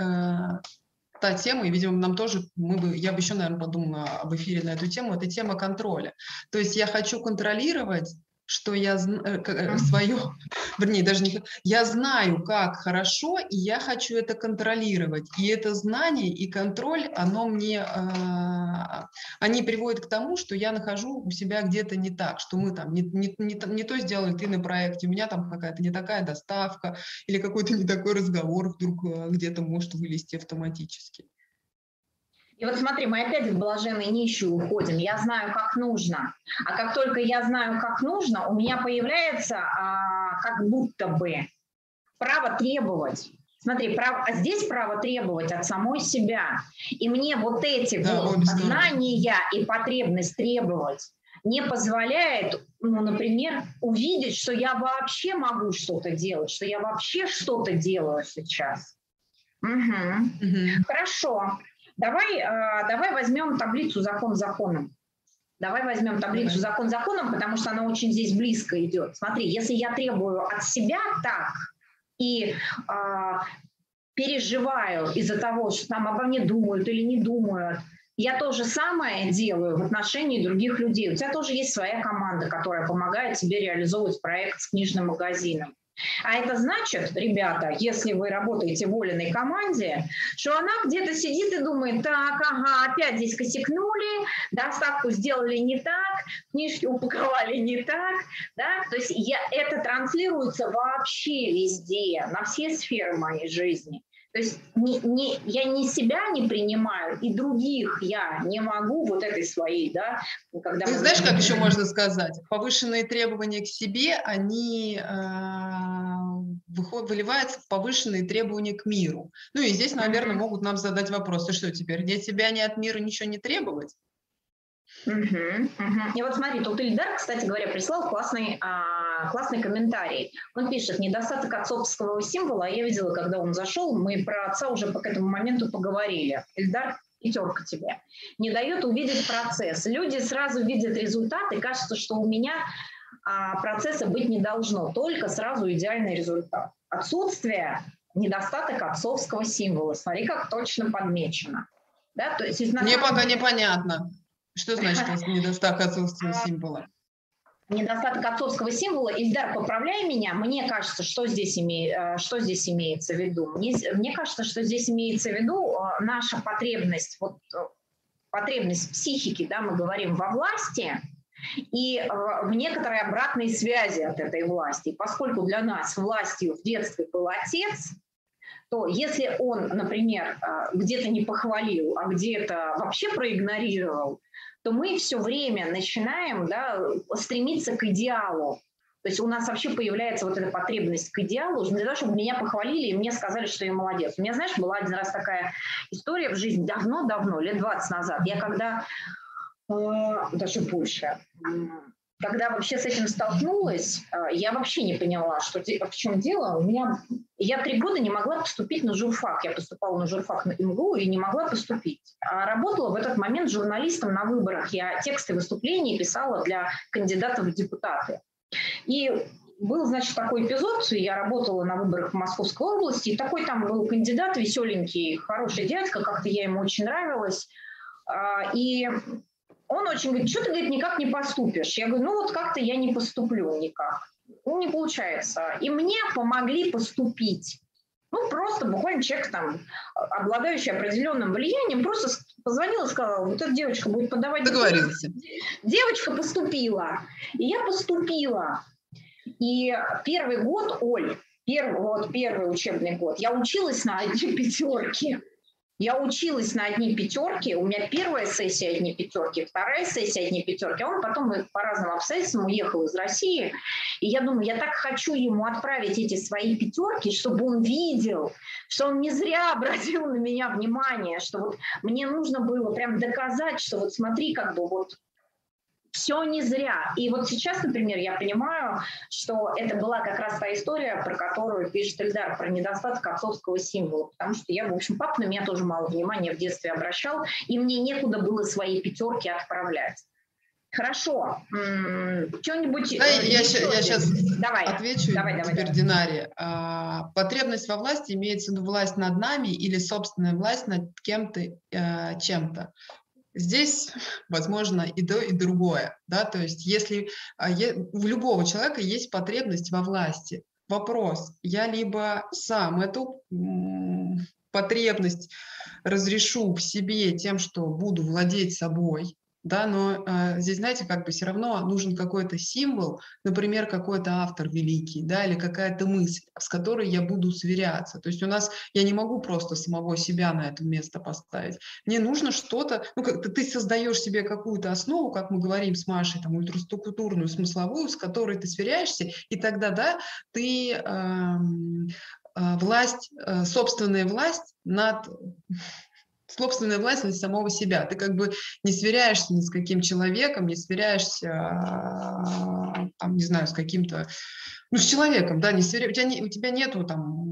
та тема, и, видимо, нам тоже, мы бы, я бы еще, наверное, подумала об эфире на эту тему, это тема контроля. То есть я хочу контролировать что я э, свое, <laughs> вернее, даже не... Я знаю, как хорошо, и я хочу это контролировать. И это знание и контроль, оно мне, а, они приводят к тому, что я нахожу у себя где-то не так, что мы там не, не, не, не то сделали ты на проекте, у меня там какая-то не такая доставка или какой-то не такой разговор вдруг э, где-то может вылезти автоматически. И вот смотри, мы опять в блаженные нищие уходим. Я знаю, как нужно. А как только я знаю, как нужно, у меня появляется а, как будто бы право требовать. Смотри, прав... а здесь право требовать от самой себя. И мне вот эти да, вот знания и потребность требовать не позволяет, ну, например, увидеть, что я вообще могу что-то делать, что я вообще что-то делаю сейчас. Угу. Угу. Хорошо. Давай, а, давай возьмем таблицу закон законом. Давай возьмем таблицу закон законом, потому что она очень здесь близко идет. Смотри, если я требую от себя так и э, переживаю из-за того, что там обо мне думают или не думают, я то же самое делаю в отношении других людей. У тебя тоже есть своя команда, которая помогает тебе реализовывать проект с книжным магазином. А это значит, ребята, если вы работаете в воленной команде, что она где-то сидит и думает, так, ага, опять здесь косякнули, доставку сделали не так, книжки упаковали не так, да, то есть я, это транслируется вообще везде, на все сферы моей жизни. То есть не, не, я не себя не принимаю, и других я не могу вот этой своей, да. Когда Ты знаешь, как еще можно сказать? Повышенные требования к себе, они э, выливаются в повышенные требования к миру. Ну и здесь, наверное, могут нам задать вопрос, ты что теперь, для тебя не от мира ничего не требовать? Угу, угу. И вот смотри, тут Ильдар, кстати говоря, прислал классный, а, классный комментарий. Он пишет, недостаток отцовского символа, я видела, когда он зашел, мы про отца уже к этому моменту поговорили. Ильдар, пятерка тебе. Не дает увидеть процесс. Люди сразу видят результат, и кажется, что у меня а, процесса быть не должно, только сразу идеальный результат. Отсутствие, недостаток отцовского символа. Смотри, как точно подмечено. Да? То есть, Мне пока непонятно. Что значит недостаток отцовского символа? Недостаток отцовского символа. Ильдар, поправляй меня. Мне кажется, что здесь, име, э, что здесь имеется в виду? Мне, мне кажется, что здесь имеется в виду э, наша потребность, вот, э, потребность психики, да, мы говорим, во власти, и в некоторой обратной связи от этой власти. И поскольку для нас властью в детстве был отец, то если он, например, где-то не похвалил, а где-то вообще проигнорировал, то мы все время начинаем да, стремиться к идеалу. То есть у нас вообще появляется вот эта потребность к идеалу, для того, чтобы меня похвалили и мне сказали, что я молодец. У меня, знаешь, была один раз такая история в жизни, давно-давно, лет 20 назад. Я когда, э, даже больше, когда вообще с этим столкнулась, э, я вообще не поняла, что, в чем дело. У меня, я три года не могла поступить на журфак. Я поступала на журфак на МГУ и не могла поступить. А работала в этот момент журналистом на выборах. Я тексты выступлений писала для кандидатов в депутаты. И был, значит, такой эпизод, я работала на выборах в Московской области, и такой там был кандидат веселенький, хороший дядька, как-то я ему очень нравилась. А, и он очень говорит, что ты, говорит, никак не поступишь? Я говорю, ну вот как-то я не поступлю никак. Ну, не получается. И мне помогли поступить. Ну, просто буквально человек там, обладающий определенным влиянием, просто позвонил и сказал, вот эта девочка будет подавать... Договорился. Девочка поступила. И я поступила. И первый год, Оль, первый, вот первый учебный год, я училась на <laughs> пятерки. Я училась на одни пятерки, у меня первая сессия одни пятерки, вторая сессия одни пятерки, а он потом по разным обстоятельствам уехал из России. И я думаю, я так хочу ему отправить эти свои пятерки, чтобы он видел, что он не зря <laughs> обратил на меня внимание, что вот мне нужно было прям доказать, что вот смотри, как бы вот все не зря. И вот сейчас, например, я понимаю, что это была как раз та история, про которую пишет Эльдар, про недостаток отцовского символа. Потому что я, в общем, папа на меня тоже мало внимания в детстве обращал, и мне некуда было свои пятерки отправлять. Хорошо. Что-нибудь... Да, я, я сейчас давай. отвечу давай, давай, теперь давай. Динаре. А, потребность во власти имеется в виду власть над нами или собственная власть над кем-то, э, чем-то. Здесь возможно и то, и другое. Да? То есть если а, у любого человека есть потребность во власти, вопрос, я либо сам эту потребность разрешу в себе тем, что буду владеть собой, да, но э, здесь, знаете, как бы все равно нужен какой-то символ, например, какой-то автор великий, да, или какая-то мысль, с которой я буду сверяться. То есть у нас, я не могу просто самого себя на это место поставить. Мне нужно что-то, ну, как-то ты создаешь себе какую-то основу, как мы говорим с Машей, там, ультраструктурную, смысловую, с которой ты сверяешься, и тогда, да, ты э, власть, э, собственная власть над собственная власть над самого себя. Ты как бы не сверяешься ни с каким человеком, не сверяешься, а, там, не знаю, с каким-то ну, с человеком, да, не свери... у, тебя не, у тебя нету там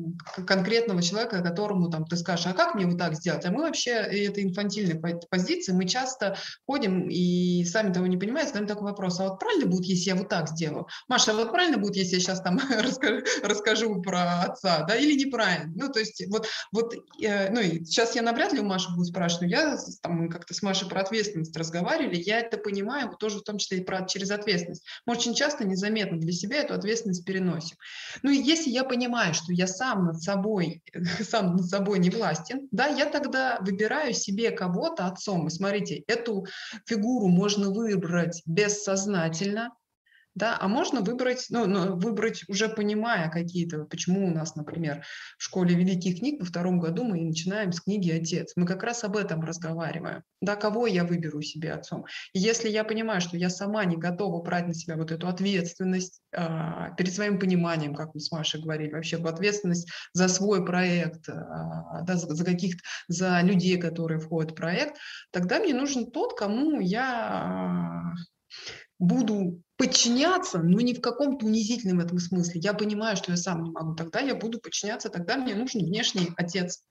конкретного человека, которому там ты скажешь, а как мне вот так сделать? А мы вообще, это инфантильная позиция, мы часто ходим и сами того не понимаем, задаем такой вопрос, а вот правильно будет, если я вот так сделаю? Маша, а вот правильно будет, если я сейчас там <laughs> расскажу, про отца, да, или неправильно? Ну, то есть вот, вот э, ну, и сейчас я навряд ли у Маши буду спрашивать, но я там как-то с Машей про ответственность разговаривали, я это понимаю, тоже в том числе и про, через ответственность. Мы очень часто незаметно для себя эту ответственность переносим. Ну и если я понимаю, что я сам над собой, <laughs> сам над собой не властен, да, я тогда выбираю себе кого-то отцом. И смотрите, эту фигуру можно выбрать бессознательно, да, а можно выбрать, ну, ну, выбрать уже понимая какие-то, почему у нас, например, в школе великих книг во втором году мы начинаем с книги «Отец». Мы как раз об этом разговариваем, да, кого я выберу себе отцом. И если я понимаю, что я сама не готова брать на себя вот эту ответственность э, перед своим пониманием, как мы с Машей говорили, вообще ответственность за свой проект, э, да, за, за каких-то, за людей, которые входят в проект, тогда мне нужен тот, кому я буду подчиняться, но не в каком-то унизительном этом смысле. Я понимаю, что я сам не могу. Тогда я буду подчиняться, тогда мне нужен внешний отец.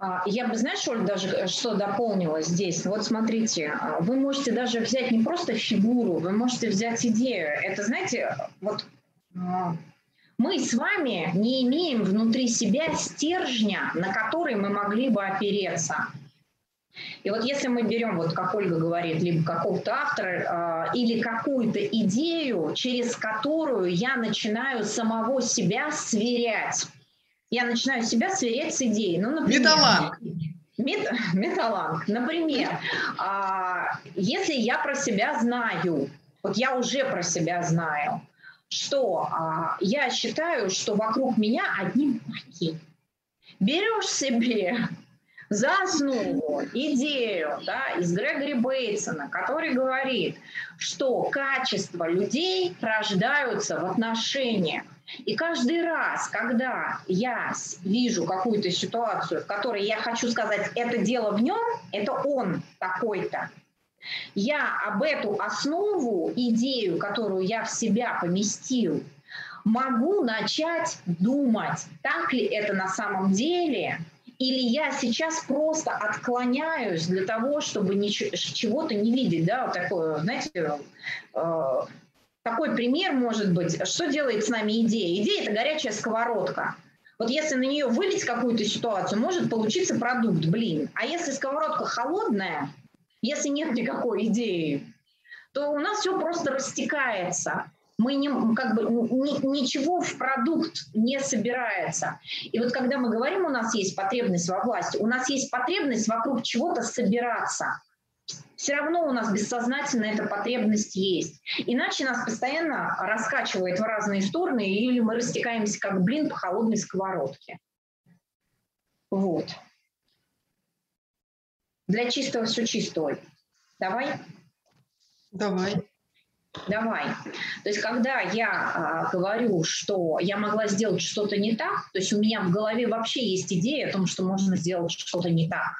А, я бы, знаешь, Оль, даже э, что дополнила здесь. Вот смотрите, а, вы можете даже взять не просто фигуру, вы можете взять идею. Это, знаете, вот а, мы с вами не имеем внутри себя стержня, на который мы могли бы опереться. И вот если мы берем, вот как Ольга говорит, либо какого-то автора э, или какую-то идею, через которую я начинаю самого себя сверять. Я начинаю себя сверять с идеей. Ну, например, Металланг. Мет, металланг. Например, а, если я про себя знаю, вот я уже про себя знаю, что а, я считаю, что вокруг меня одни маки. Берешь себе за основу идею да, из Грегори Бейтсона, который говорит, что качества людей рождаются в отношениях. И каждый раз, когда я вижу какую-то ситуацию, в которой я хочу сказать, это дело в нем, это он такой-то, я об эту основу, идею, которую я в себя поместил, могу начать думать, так ли это на самом деле, или я сейчас просто отклоняюсь для того, чтобы ничего, чего-то не видеть, да, вот такое, знаете, э, такой пример может быть, что делает с нами идея? Идея – это горячая сковородка. Вот если на нее вылить какую-то ситуацию, может получиться продукт, блин. А если сковородка холодная, если нет никакой идеи, то у нас все просто растекается мы не, как бы, ни, ничего в продукт не собирается. И вот когда мы говорим, у нас есть потребность во власти, у нас есть потребность вокруг чего-то собираться. Все равно у нас бессознательно эта потребность есть. Иначе нас постоянно раскачивает в разные стороны, или мы растекаемся как блин по холодной сковородке. Вот. Для чистого все чистого. Давай? Давай. Давай. То есть, когда я а, говорю, что я могла сделать что-то не так, то есть у меня в голове вообще есть идея о том, что можно сделать что-то не так.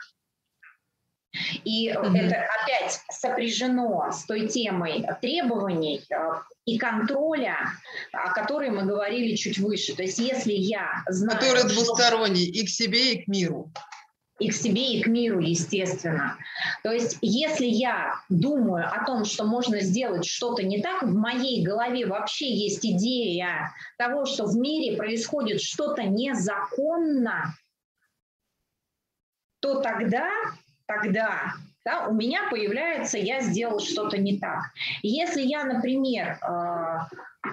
И mm-hmm. это опять сопряжено с той темой требований а, и контроля, о которой мы говорили чуть выше. То есть если я знаю... Который двусторонний что... и к себе, и к миру и к себе, и к миру, естественно. То есть, если я думаю о том, что можно сделать что-то не так, в моей голове вообще есть идея того, что в мире происходит что-то незаконно, то тогда, тогда да, у меня появляется «я сделал что-то не так». Если я, например, э,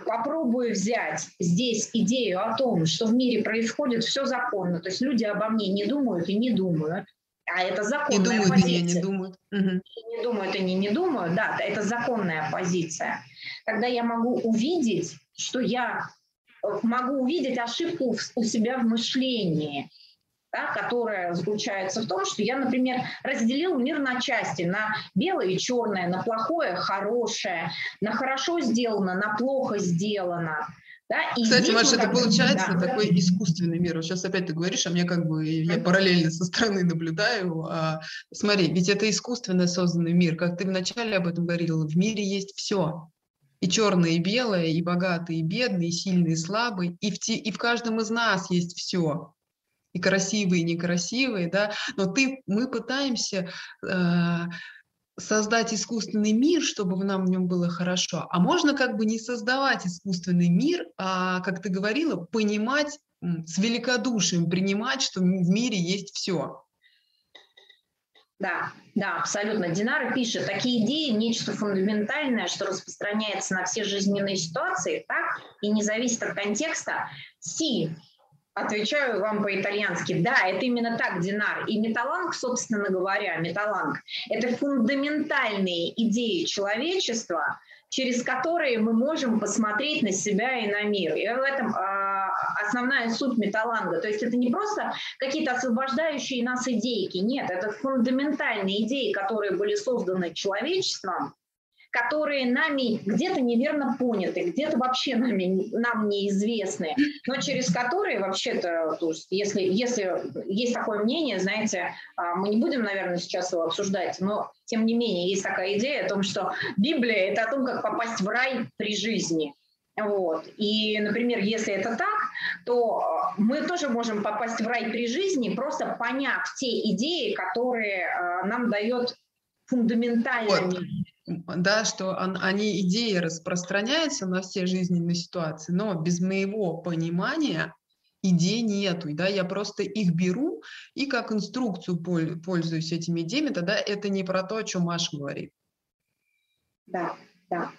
попробую взять здесь идею о том, что в мире происходит все законно, то есть люди обо мне не думают и не думают, а это законная не думают, позиция. Не думают. Угу. И не думают, и не, не думают, да, это законная позиция. Тогда я могу увидеть, что я э, могу увидеть ошибку у себя в мышлении – да, которая заключается в том, что я, например, разделил мир на части, на белое и черное, на плохое, хорошее, на хорошо сделано, на плохо сделано. Да, и Кстати, Маша, это получается да. такой искусственный мир. Вот сейчас опять ты говоришь, а мне как бы я параллельно со стороны наблюдаю. А, смотри, ведь это искусственно созданный мир. Как ты вначале об этом говорила, в мире есть все. И черное, и белое, и богатый, и бедный, и сильный, и слабый. И в, те, и в каждом из нас есть все и красивые, и некрасивые, да, но ты, мы пытаемся э, создать искусственный мир, чтобы нам в нем было хорошо, а можно как бы не создавать искусственный мир, а, как ты говорила, понимать с великодушием, принимать, что в мире есть все. Да, да, абсолютно. Динара пишет, такие идеи – нечто фундаментальное, что распространяется на все жизненные ситуации, так, и не зависит от контекста. Си Отвечаю вам по-итальянски. Да, это именно так, Динар. И металланг, собственно говоря, металланг – это фундаментальные идеи человечества, через которые мы можем посмотреть на себя и на мир. И в этом э, основная суть металланга. То есть это не просто какие-то освобождающие нас идейки. Нет, это фундаментальные идеи, которые были созданы человечеством, которые нами где-то неверно поняты, где-то вообще нами, нам неизвестны, но через которые вообще-то, если, если есть такое мнение, знаете, а, мы не будем, наверное, сейчас его обсуждать, но тем не менее есть такая идея о том, что Библия – это о том, как попасть в рай при жизни. Вот. И, например, если это так, то а, мы тоже можем попасть в рай при жизни, просто поняв те идеи, которые э, нам дает фундаментальный вот да, что он, они, идеи распространяются на все жизненные ситуации, но без моего понимания идей нету, да, я просто их беру и как инструкцию пользуюсь этими идеями, тогда это не про то, о чем Маша говорит. Да, да.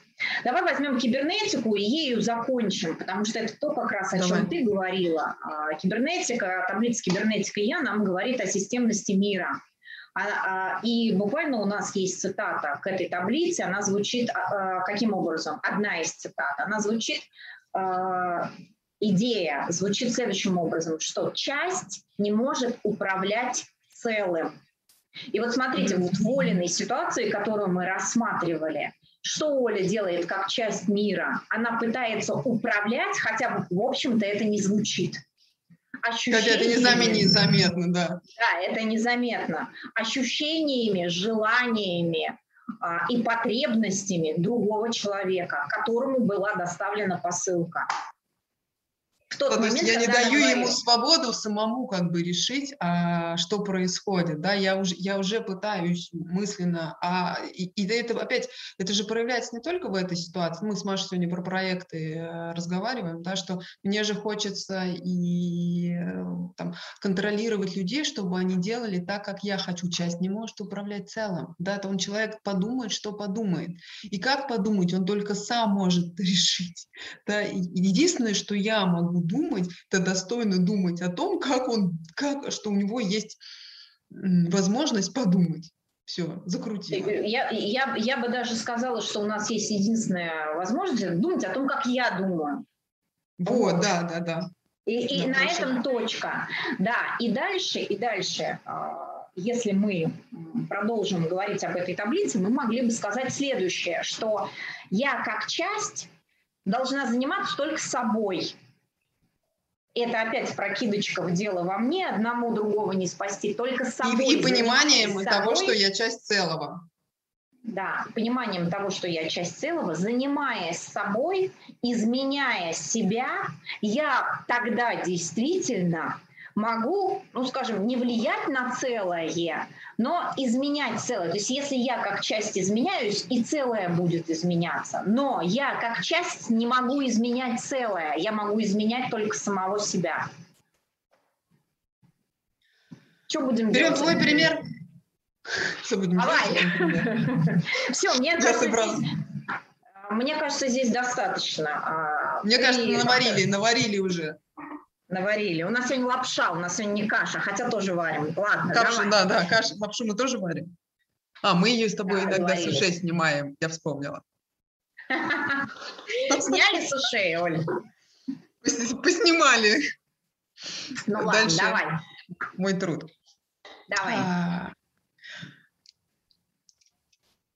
Давай возьмем кибернетику и ею закончим, потому что это то, как раз о Давай. чем ты говорила. А, кибернетика, таблица кибернетика я нам говорит о системности мира. А, а, и буквально у нас есть цитата к этой таблице, она звучит а, каким образом? Одна из цитат. Она звучит, идея звучит следующим образом, что часть не может управлять целым. И вот смотрите, вот в Олиной ситуации, которую мы рассматривали, что Оля делает как часть мира? Она пытается управлять, хотя, в общем-то, это не звучит ощущениями... Хотя это незаметно, незаметно, да. Да, это незаметно. Ощущениями, желаниями а, и потребностями другого человека, которому была доставлена посылка тот то момент, есть я не даю говорит... ему свободу самому как бы решить, а, что происходит, да, я уже, я уже пытаюсь мысленно, а, и, и это опять, это же проявляется не только в этой ситуации, мы с Машей сегодня про проекты э, разговариваем, да, что мне же хочется и э, там, контролировать людей, чтобы они делали так, как я хочу, часть не может управлять целым, да, то он человек подумает, что подумает, и как подумать, он только сам может <laughs> решить, да, единственное, что я могу думать, то достойно думать о том, как он, как, что у него есть возможность подумать. Все, закрутила. Я, я, я бы даже сказала, что у нас есть единственная возможность думать о том, как я думаю. Вот, вот. да, да, да. И, и на этом точка. Да, и дальше, и дальше. А, если мы продолжим говорить об этой таблице, мы могли бы сказать следующее, что я как часть должна заниматься только собой. Это опять прокидочка в дело во мне, одному другого не спасти, только собой. И, и пониманием собой, того, что я часть целого. Да, пониманием того, что я часть целого, занимаясь собой, изменяя себя, я тогда действительно могу, ну, скажем, не влиять на целое, но изменять целое. То есть если я как часть изменяюсь, и целое будет изменяться. Но я как часть не могу изменять целое, я могу изменять только самого себя. Что будем Берем делать? твой пример. Что будем Давай. <laughs> делать? Все, мне кажется, здесь, мне кажется, здесь достаточно. А, мне кажется, наварили, наварили уже. Наварили. У нас сегодня лапша, у нас сегодня не каша, хотя тоже варим. Ладно, Каша, давай. да, да, кашу, лапшу мы тоже варим. А, мы ее с тобой да, иногда с ушей снимаем, я вспомнила. <laughs> Сняли с ушей, Оль? Поснимали. Ну ладно, давай. Мой труд. Давай.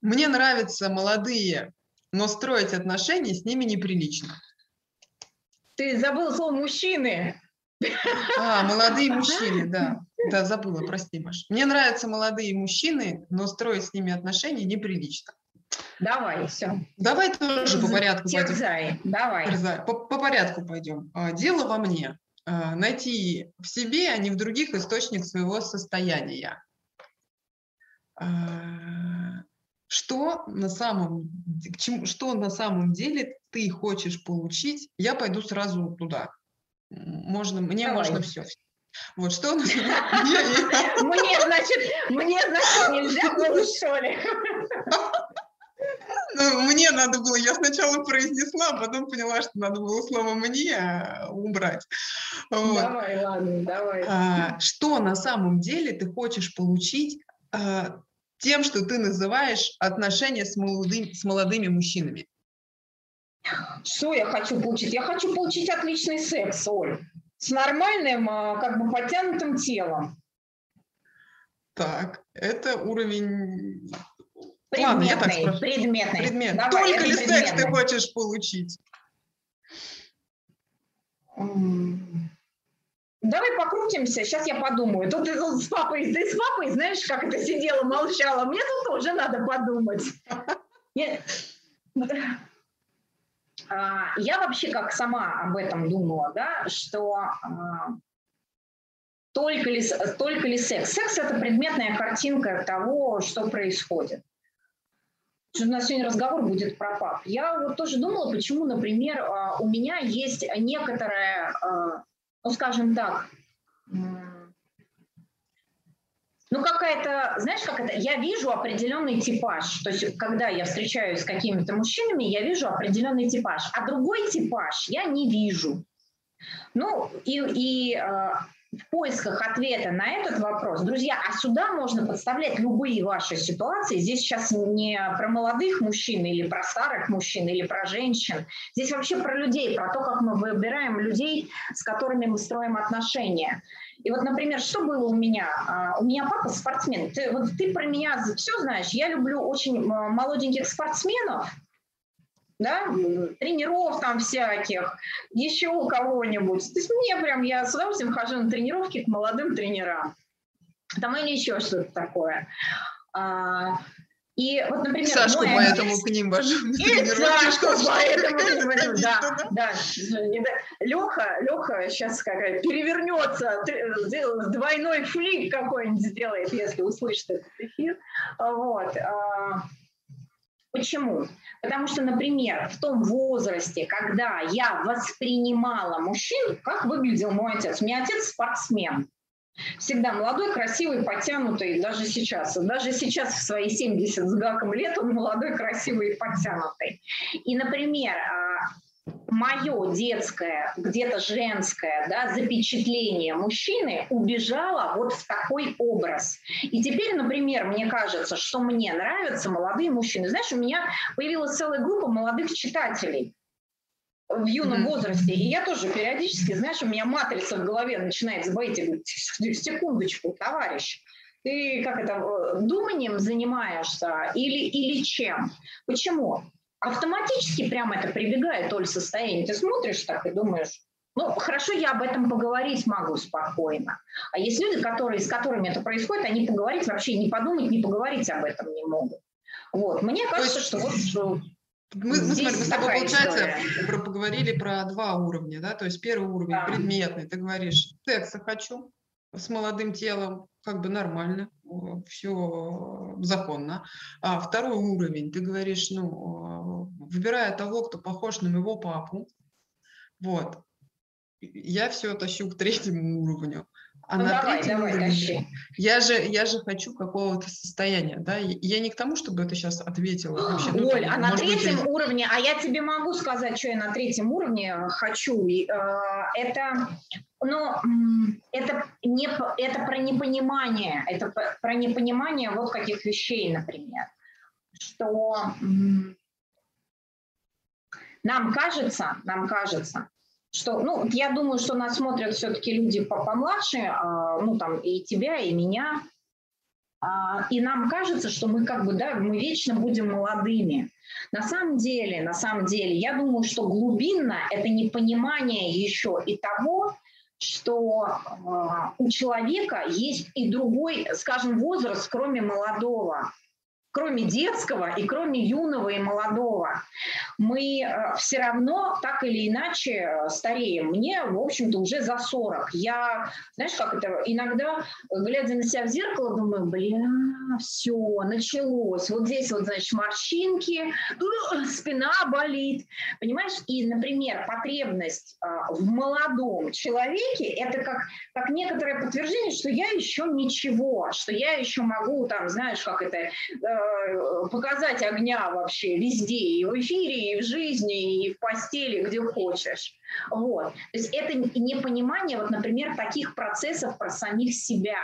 А, мне нравятся молодые, но строить отношения с ними неприлично. Ты забыл слово мужчины. А, молодые мужчины, да. Да, забыла, прости, Маш. Мне нравятся молодые мужчины, но строить с ними отношения неприлично. Давай, все. Давай тоже по порядку Терзай, пойдем. давай. По, по порядку пойдем. А, дело во мне. А, найти в себе, а не в других источник своего состояния. Что на самом, к чему, что на самом деле ты хочешь получить, я пойду сразу туда. Можно, мне Давай. можно все. Вот что <laughs> Мне, значит, мне, значит, нельзя было, что ли? Ну, мне надо было, я сначала произнесла, а потом поняла, что надо было слово «мне» убрать. Вот. Давай, ладно, давай. А, что на самом деле ты хочешь получить а, тем, что ты называешь отношения с, молодым, с молодыми мужчинами? Что я хочу получить? Я хочу получить отличный секс, Оль, с нормальным, а, как бы подтянутым телом. Так, это уровень... Предметный, Ладно, я так спрошу. предметный. Предмет. Давай, Только ли секс ты хочешь получить? Давай покрутимся, сейчас я подумаю. Тут ты тут с папой, ты с папой, знаешь, как это сидела, молчала. Мне тут тоже надо подумать. А, я вообще как сама об этом думала, да, что а, только ли, только ли секс? Секс – это предметная картинка того, что происходит. У нас сегодня разговор будет про пап. Я вот тоже думала, почему, например, а, у меня есть некоторая, ну, скажем так, ну, какая-то, знаешь, как это, я вижу определенный типаж. То есть, когда я встречаюсь с какими-то мужчинами, я вижу определенный типаж. А другой типаж я не вижу. Ну, и, и э, в поисках ответа на этот вопрос, друзья, а сюда можно подставлять любые ваши ситуации. Здесь сейчас не про молодых мужчин или про старых мужчин или про женщин. Здесь вообще про людей, про то, как мы выбираем людей, с которыми мы строим отношения. И вот, например, что было у меня? А, у меня папа спортсмен. Ты, вот ты про меня все знаешь. Я люблю очень молоденьких спортсменов, да, тренеров там всяких, еще у кого-нибудь. То есть мне прям, я с удовольствием хожу на тренировки к молодым тренерам. Там или еще что-то такое. А, и вот, например, Сашку мой поэтому к ним вожу. <laughs> И Сашку поэтому да, да. Леха, Леха сейчас какая перевернется, двойной флик какой-нибудь сделает, если услышит этот эфир. Вот. Почему? Потому что, например, в том возрасте, когда я воспринимала мужчин, как выглядел мой отец. У меня отец спортсмен. Всегда молодой, красивый, подтянутый, даже сейчас. Даже сейчас в свои 70 с гаком лет он молодой, красивый и подтянутый. И, например, а, мое детское, где-то женское да, запечатление мужчины убежало вот в такой образ. И теперь, например, мне кажется, что мне нравятся молодые мужчины. Знаешь, у меня появилась целая группа молодых читателей в юном mm-hmm. возрасте. И я тоже периодически, знаешь, у меня матрица в голове начинает сбоить. Я говорю, секундочку, товарищ, ты как это, э, думанием занимаешься или, или чем? Почему? Автоматически прямо это прибегает толь состояние. Ты смотришь так и думаешь, ну, хорошо, я об этом поговорить могу спокойно. А есть люди, которые, с которыми это происходит, они поговорить вообще не подумать, не поговорить об этом не могут. Вот. Мне кажется, есть, что вот мы, мы, смотри, мы с тобой, получается, про, поговорили про два уровня, да, то есть первый уровень да. предметный, ты говоришь, секса хочу с молодым телом, как бы нормально, все законно. А второй уровень, ты говоришь, ну, выбирая того, кто похож на моего папу, вот, я все тащу к третьему уровню. А ну, на давай, третьем давай, уровне я же, я же хочу какого-то состояния, да? Я не к тому, чтобы это сейчас ответила. Вообще, ну, Оль, там, а на третьем быть... уровне, а я тебе могу сказать, что я на третьем уровне хочу. И, э, это, ну, это, не, это про непонимание, это про непонимание вот каких вещей, например, что нам кажется, нам кажется, что, ну, я думаю, что нас смотрят все-таки люди помладше, а, ну, там, и тебя, и меня, а, и нам кажется, что мы как бы, да, мы вечно будем молодыми. На самом деле, на самом деле, я думаю, что глубинно это непонимание еще и того, что э, у человека есть и другой, скажем, возраст, кроме молодого кроме детского и кроме юного и молодого. Мы э, все равно так или иначе э, стареем. Мне, в общем-то, уже за 40. Я, знаешь, как это, иногда, глядя на себя в зеркало, думаю, блин, все, началось. Вот здесь вот, значит, морщинки, спина болит. Понимаешь? И, например, потребность э, в молодом человеке – это как, как некоторое подтверждение, что я еще ничего, что я еще могу, там, знаешь, как это, Э, показать огня вообще везде, и в эфире, и в жизни, и в постели, где хочешь. Вот. То есть это непонимание, вот, например, таких процессов про самих себя.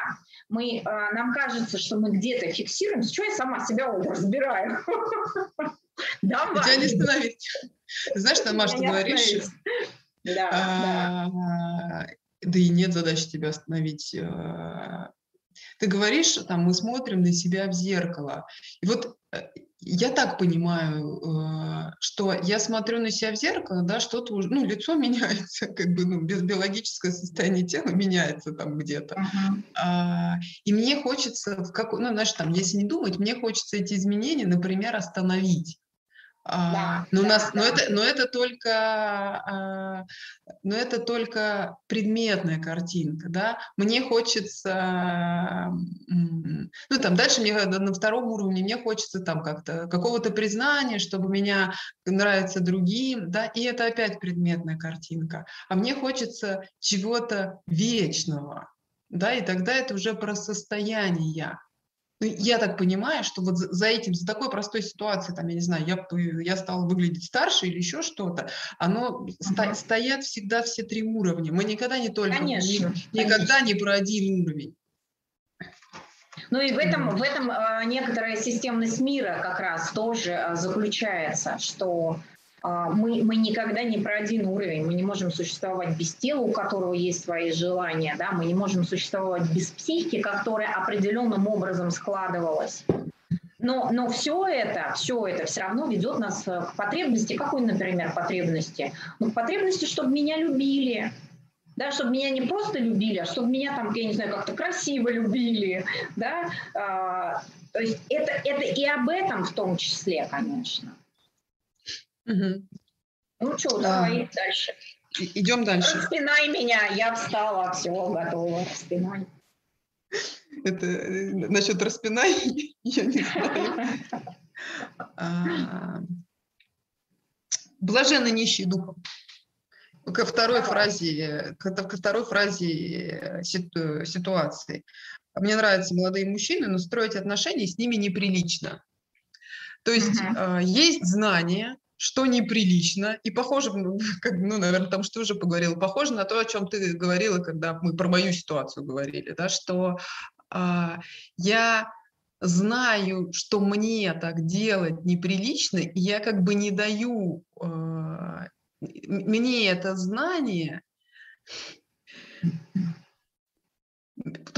Мы, э, нам кажется, что мы где-то фиксируем, что я сама себя вот разбираю. <laughs> Давай. Тебя не остановить. Знаешь, ты, Маша, ты говоришь... Да, а, да. Да и нет задачи тебя остановить. Э, ты говоришь, там, мы смотрим на себя в зеркало. И вот э, я так понимаю, э, что я смотрю на себя в зеркало, да, что-то уже, ну, лицо <laughs> меняется, как бы, ну, без биологическое состояние тела меняется там где-то. Uh-huh. И мне хочется, в как, ну, знаешь, там, если не думать, мне хочется эти изменения, например, остановить. А, да, но, да, нас, да. но, это, но это только, а, но это только предметная картинка, да. Мне хочется, ну там дальше мне на втором уровне мне хочется там как-то какого-то признания, чтобы меня нравится другим, да, и это опять предметная картинка. А мне хочется чего-то вечного, да, и тогда это уже про состояние. Ну, я так понимаю, что вот за этим, за такой простой ситуацией, там, я не знаю, я, я стала выглядеть старше или еще что-то, оно uh-huh. сто, стоят всегда все три уровня. Мы никогда не только, конечно, ни, никогда не про один уровень. Ну и в этом, в этом э, некоторая системность мира как раз тоже э, заключается, что а, мы, мы никогда не про один уровень. Мы не можем существовать без тела, у которого есть свои желания. Да? Мы не можем существовать без психики, которая определенным образом складывалась. Но, но все это, все это все равно ведет нас к потребности. Какой, например, потребности? Ну, к потребности, чтобы меня любили, да, чтобы меня не просто любили, а чтобы меня там, я не знаю, как-то красиво любили, да, а, то есть это, это и об этом в том числе, конечно. Угу. Ну что, да. давай дальше. Идем дальше. Распинай меня, я встала, все, готова, распинай. Это э, насчет распинай, <laughs> я не знаю. <laughs> Блаженно нищий духом. Ко второй фразе, ко второй фразе ситуации. Мне нравятся молодые мужчины, но строить отношения с ними неприлично. То есть uh-huh. есть знания, что неприлично, и похоже, ну, <laughs> как, ну, наверное, там что уже поговорила, похоже на то, о чем ты говорила, когда мы про мою ситуацию говорили, да, что а, я знаю, что мне так делать неприлично, и я как бы не даю а, мне это знание,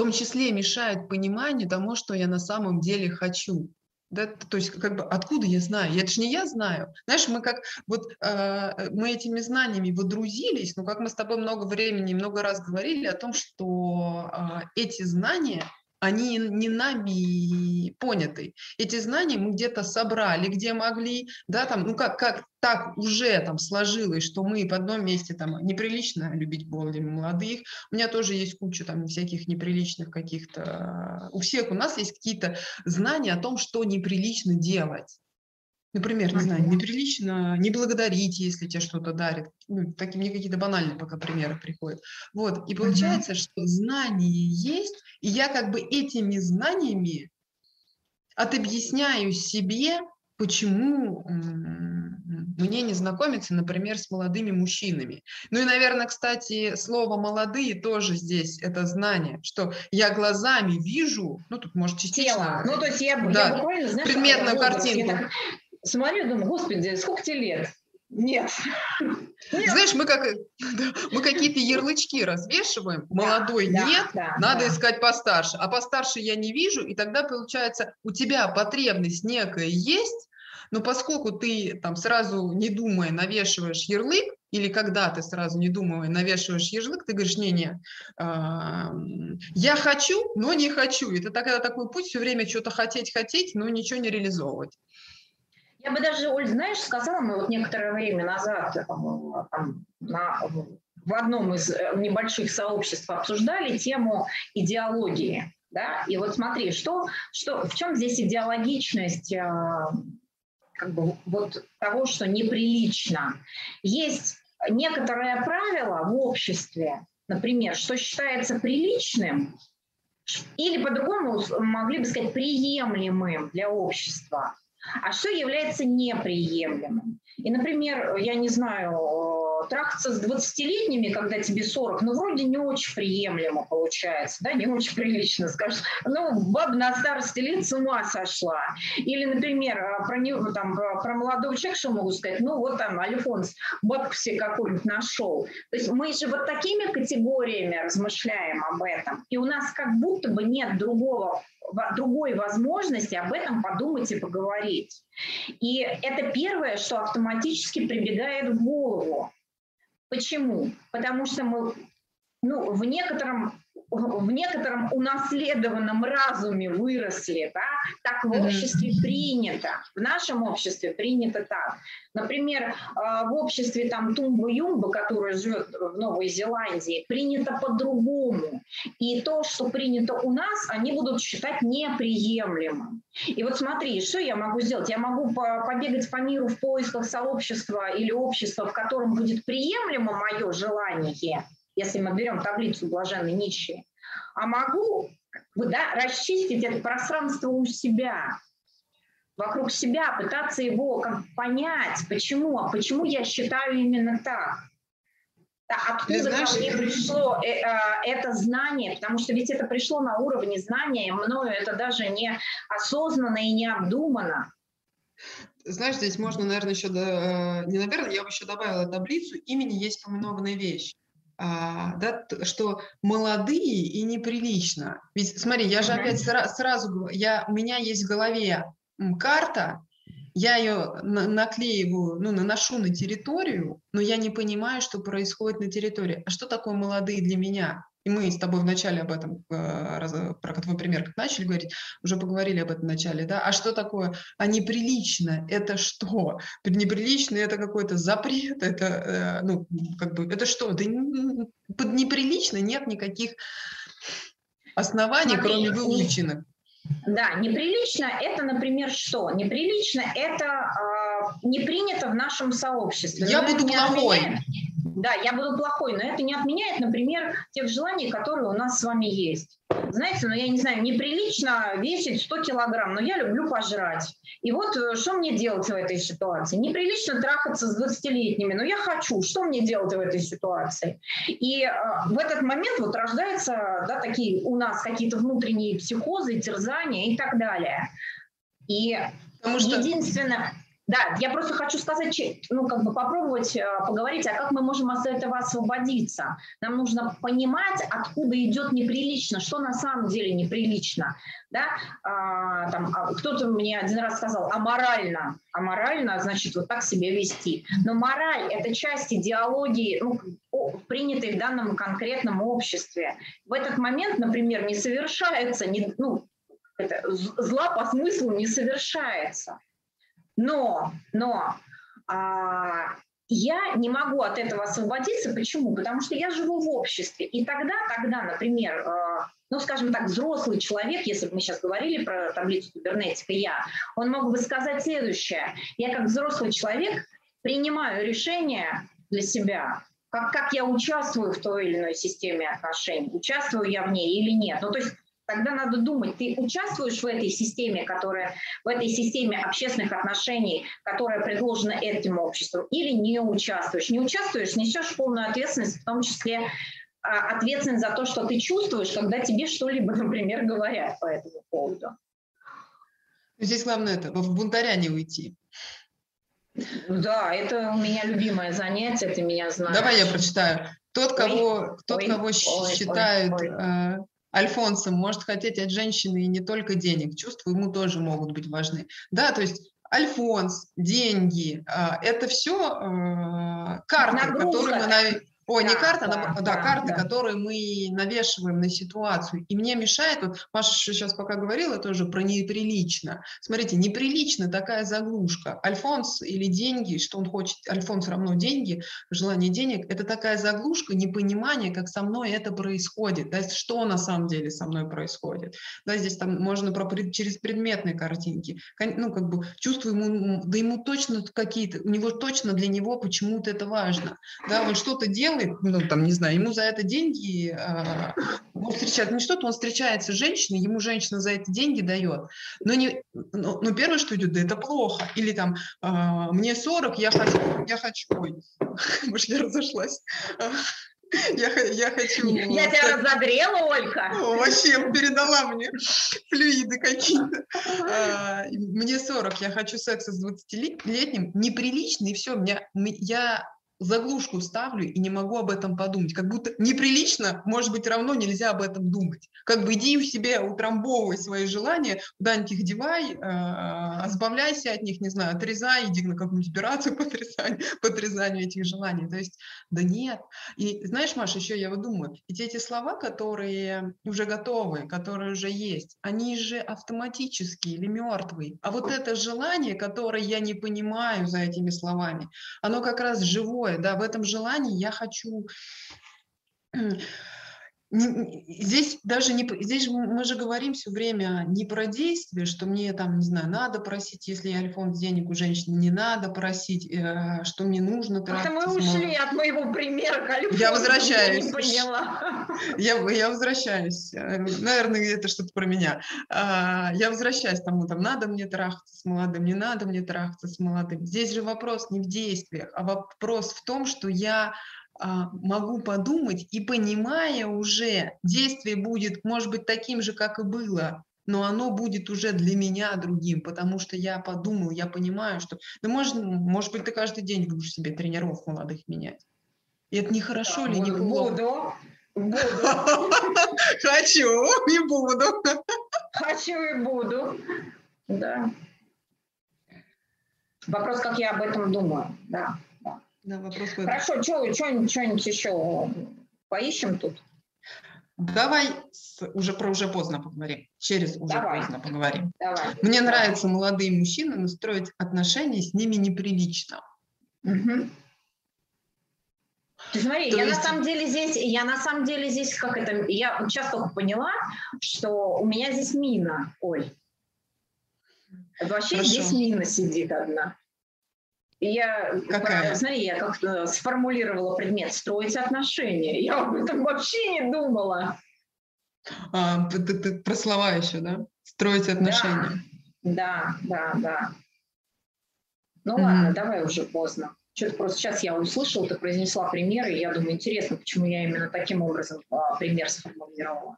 том числе мешают пониманию тому, что я на самом деле хочу. Да, то есть как бы откуда я знаю? Это же не я знаю. Знаешь, мы как вот э, мы этими знаниями водрузились, но как мы с тобой много времени, много раз говорили о том, что э, эти знания они не нами поняты. Эти знания мы где-то собрали, где могли, да, там, ну как, как так уже там сложилось, что мы в одном месте там неприлично любить более молодых. У меня тоже есть куча там всяких неприличных каких-то... У всех у нас есть какие-то знания о том, что неприлично делать. Например, не знаю, неприлично не благодарить, если тебе что-то дарят. Ну, такие мне какие-то банальные пока примеры приходят. Вот, и получается, что знания есть, и я как бы этими знаниями отобъясняю себе, почему мне не знакомиться, например, с молодыми мужчинами. Ну и, наверное, кстати, слово «молодые» тоже здесь это знание, что я глазами вижу, ну тут может частично... Тело. Ну то есть я, да, я буквально, знаешь, предметную картинку смотрю, думаю, господи, сколько тебе лет? Нет. Знаешь, мы как <laughs> мы какие-то ярлычки развешиваем. Молодой да, нет, да, надо да. искать постарше. А постарше я не вижу, и тогда получается у тебя потребность некая есть, но поскольку ты там сразу не думая навешиваешь ярлык, или когда ты сразу не думая навешиваешь ярлык, ты говоришь, не-не, э, я хочу, но не хочу. Это тогда такой путь все время что-то хотеть, хотеть, но ничего не реализовывать. Я бы даже, Оль, знаешь, сказала, мы вот некоторое время назад там, на, в одном из э, небольших сообществ обсуждали тему идеологии. Да? И вот смотри, что, что, в чем здесь идеологичность э, как бы, вот того, что неприлично? Есть некоторое правило в обществе, например, что считается приличным, или по-другому могли бы сказать приемлемым для общества – а что является неприемлемым? И, например, я не знаю, трахаться с 20-летними, когда тебе 40, ну, вроде не очень приемлемо получается, да, не очень прилично, скажешь, ну, баба на старости лет с ума сошла. Или, например, а, про, него, там, про молодого человека что могу сказать? Ну, вот там Альфонс бабку себе какую-нибудь нашел. То есть мы же вот такими категориями размышляем об этом, и у нас как будто бы нет другого другой возможности об этом подумать и поговорить. И это первое, что автоматически прибегает в голову. Почему? Потому что мы ну, в некотором в некотором унаследованном разуме выросли, да, так в обществе принято, в нашем обществе принято так. Например, а, в обществе там Тумба-Юмба, которая живет в Новой Зеландии, принято по-другому. И то, что принято у нас, они будут считать неприемлемым. И вот смотри, что я могу сделать? Я могу побегать по миру в поисках сообщества или общества, в котором будет приемлемо мое желание – если мы берем таблицу блаженной нищие, а могу да, расчистить это пространство у себя, вокруг себя, пытаться его как, понять, почему, а почему я считаю именно так. А откуда знаешь, ко мне пришло э, э, это знание? Потому что ведь это пришло на уровне знания, мною это даже не осознанно и не обдуманно. Знаешь, здесь можно, наверное, еще, до, э, не наверное, я бы еще добавила таблицу, имени есть поминованная вещь. А, да, что молодые и неприлично. Ведь смотри, я же опять сра- сразу говорю, я, у меня есть в голове карта, я ее наклеиваю, ну, наношу на территорию, но я не понимаю, что происходит на территории. А что такое молодые для меня? И мы с тобой вначале об этом, э, про твой пример, как начали говорить, уже поговорили об этом в начале, да? А что такое? А неприлично – это что? Неприлично – это какой-то запрет, это, э, ну, как бы, это что? Да под неприлично нет никаких оснований, Смотри, кроме выученных. Да, неприлично – это, например, что? Неприлично – это э, не принято в нашем сообществе. Я буду плохой. Отменяем. Да, я буду плохой, но это не отменяет, например, тех желаний, которые у нас с вами есть. Знаете, ну я не знаю, неприлично весить 100 килограмм, но я люблю пожрать. И вот э, что мне делать в этой ситуации? Неприлично трахаться с 20-летними, но я хочу. Что мне делать в этой ситуации? И э, в этот момент вот рождаются да, такие у нас какие-то внутренние психозы, терзания и так далее. И Потому что... единственное Да, я просто хочу сказать, ну, как бы попробовать э, поговорить, а как мы можем от этого освободиться. Нам нужно понимать, откуда идет неприлично, что на самом деле неприлично. Да? А, там, а кто-то мне один раз сказал, аморально. Аморально, значит, вот так себя вести. Но мораль – это часть идеологии, ну, принятой в данном конкретном обществе. В этот момент, например, не совершается, не, ну, это, зла по смыслу не совершается. Но, но а, я не могу от этого освободиться. Почему? Потому что я живу в обществе. И тогда, тогда, например, э, ну, скажем так, взрослый человек, если бы мы сейчас говорили про таблицу кибернетика, я, он мог бы сказать следующее. Я как взрослый человек принимаю решение для себя, как, как я участвую в той или иной системе отношений, участвую я в ней или нет. Ну, то есть Тогда надо думать, ты участвуешь в этой системе, которая, в этой системе общественных отношений, которая предложена этим обществом, или не участвуешь. Не участвуешь, несешь полную ответственность, в том числе а, ответственность за то, что ты чувствуешь, когда тебе что-либо, <laughs> например, говорят по этому поводу. Здесь главное это, в бунтаря не уйти. Да, это у меня любимое занятие, ты меня знаешь. Давай я прочитаю. Тот, кого, ой, тот, ой, кого ой, считают ой, ой. Альфонсом может хотеть от женщины и не только денег, чувства ему тоже могут быть важны. Да, то есть Альфонс, деньги, а, это все э, карты, которые мы, Ой, да, не карта, да, да, да карты, да. которые мы навешиваем на ситуацию. И мне мешает, вот Маша сейчас пока говорила тоже про неприлично. Смотрите, неприлично такая заглушка. Альфонс или деньги, что он хочет, Альфонс равно деньги, желание денег, это такая заглушка, непонимание, как со мной это происходит. Да, что на самом деле со мной происходит. Да, здесь там можно про, через предметные картинки. Ну, как бы чувствую ему, да ему точно какие-то, у него точно для него почему-то это важно. Да, он что-то делает, делает, ну, там, не знаю, ему за это деньги, э, он встречает, не что-то, он встречается с женщиной, ему женщина за это деньги дает, но, не, но, но первое, что идет, да это плохо, или там, э, мне 40, я хочу, я хочу, ой, <laughs> может, я разошлась, я, я хочу... Я тебя разогрела, Олька. вообще, передала мне флюиды какие-то. А, мне 40, я хочу секса с 20-летним. Неприлично, и все. Меня, я заглушку ставлю и не могу об этом подумать. Как будто неприлично, может быть, равно нельзя об этом думать. Как бы иди в себе, утрамбовывай свои желания, куда-нибудь их девай, э, избавляйся от них, не знаю, отрезай, иди на какую-нибудь операцию <laughs> по отрезанию, по отрезанию этих желаний. То есть, да нет. И знаешь, Маша, еще я вот думаю, эти эти слова, которые уже готовы, которые уже есть, они же автоматические или мертвые. А вот это желание, которое я не понимаю за этими словами, оно как раз живое, такое, да, в этом желании я хочу здесь даже не здесь мы же говорим все время не про действие, что мне там не знаю надо просить, если альфонс денег у женщины не надо просить, э, что мне нужно тратить. Это мы ушли от моего примера к Я возвращаюсь. Я не поняла. Я, я возвращаюсь. Э, наверное, это что-то про меня. А, я возвращаюсь тому, там надо мне трахаться с молодым, не надо мне трахаться с молодым. Здесь же вопрос не в действиях, а вопрос в том, что я могу подумать и понимая уже, действие будет, может быть, таким же, как и было, но оно будет уже для меня другим, потому что я подумал, я понимаю, что, да может, может быть, ты каждый день будешь себе тренеров молодых менять. И это не хорошо да, ли, не плохо? Буду, буду. <laughs> Хочу и буду. Хочу и буду, да. Вопрос, как я об этом думаю, да. Да, вопрос Хорошо, что-нибудь еще поищем тут? Давай с, уже про уже поздно поговорим. Через уже Давай. поздно поговорим. Давай. Мне Давай. нравятся молодые мужчины, но строить отношения с ними неприлично. Угу. Ты смотри, То я есть... на самом деле здесь, я на самом деле здесь как это, я сейчас только поняла, что у меня здесь мина, Оль. Вообще Хорошо. здесь мина сидит одна. Я, Какая? смотри, я как-то сформулировала предмет «строить отношения». Я об этом вообще не думала. А, ты, ты про слова еще, да? Строить отношения. Да, да, да. да. Ну mm-hmm. ладно, давай уже поздно. Что-то просто сейчас я услышала, ты произнесла пример, и я думаю, интересно, почему я именно таким образом а, пример сформулировала.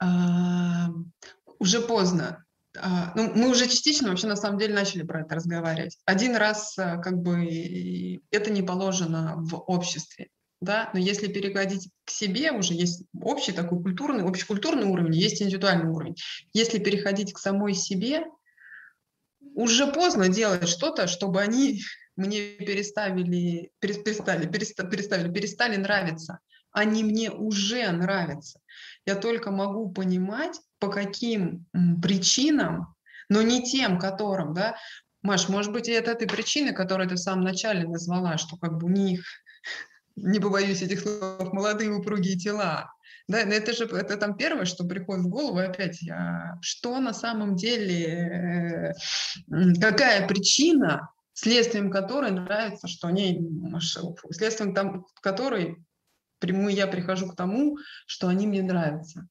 А, уже поздно. А, ну, мы уже частично вообще на самом деле начали про это разговаривать. Один раз э, как бы это не положено в обществе, да, но если переходить к себе, уже есть общий такой культурный, общекультурный уровень, есть индивидуальный уровень. Если переходить к самой себе, уже поздно делать что-то, чтобы они <laughs> мне переставили, перестали, перестали, перестали нравиться. Они мне уже нравятся. Я только могу понимать, по каким причинам, но не тем, которым, да, Маш, может быть, и это этой причины, которую ты в самом начале назвала, что как бы у них, <laughs> не побоюсь этих слов, молодые упругие тела. Да, но это же это там первое, что приходит в голову, опять, я, что на самом деле, э, какая причина, следствием которой нравится, что они, следствием там, которой прямую я прихожу к тому, что они мне нравятся.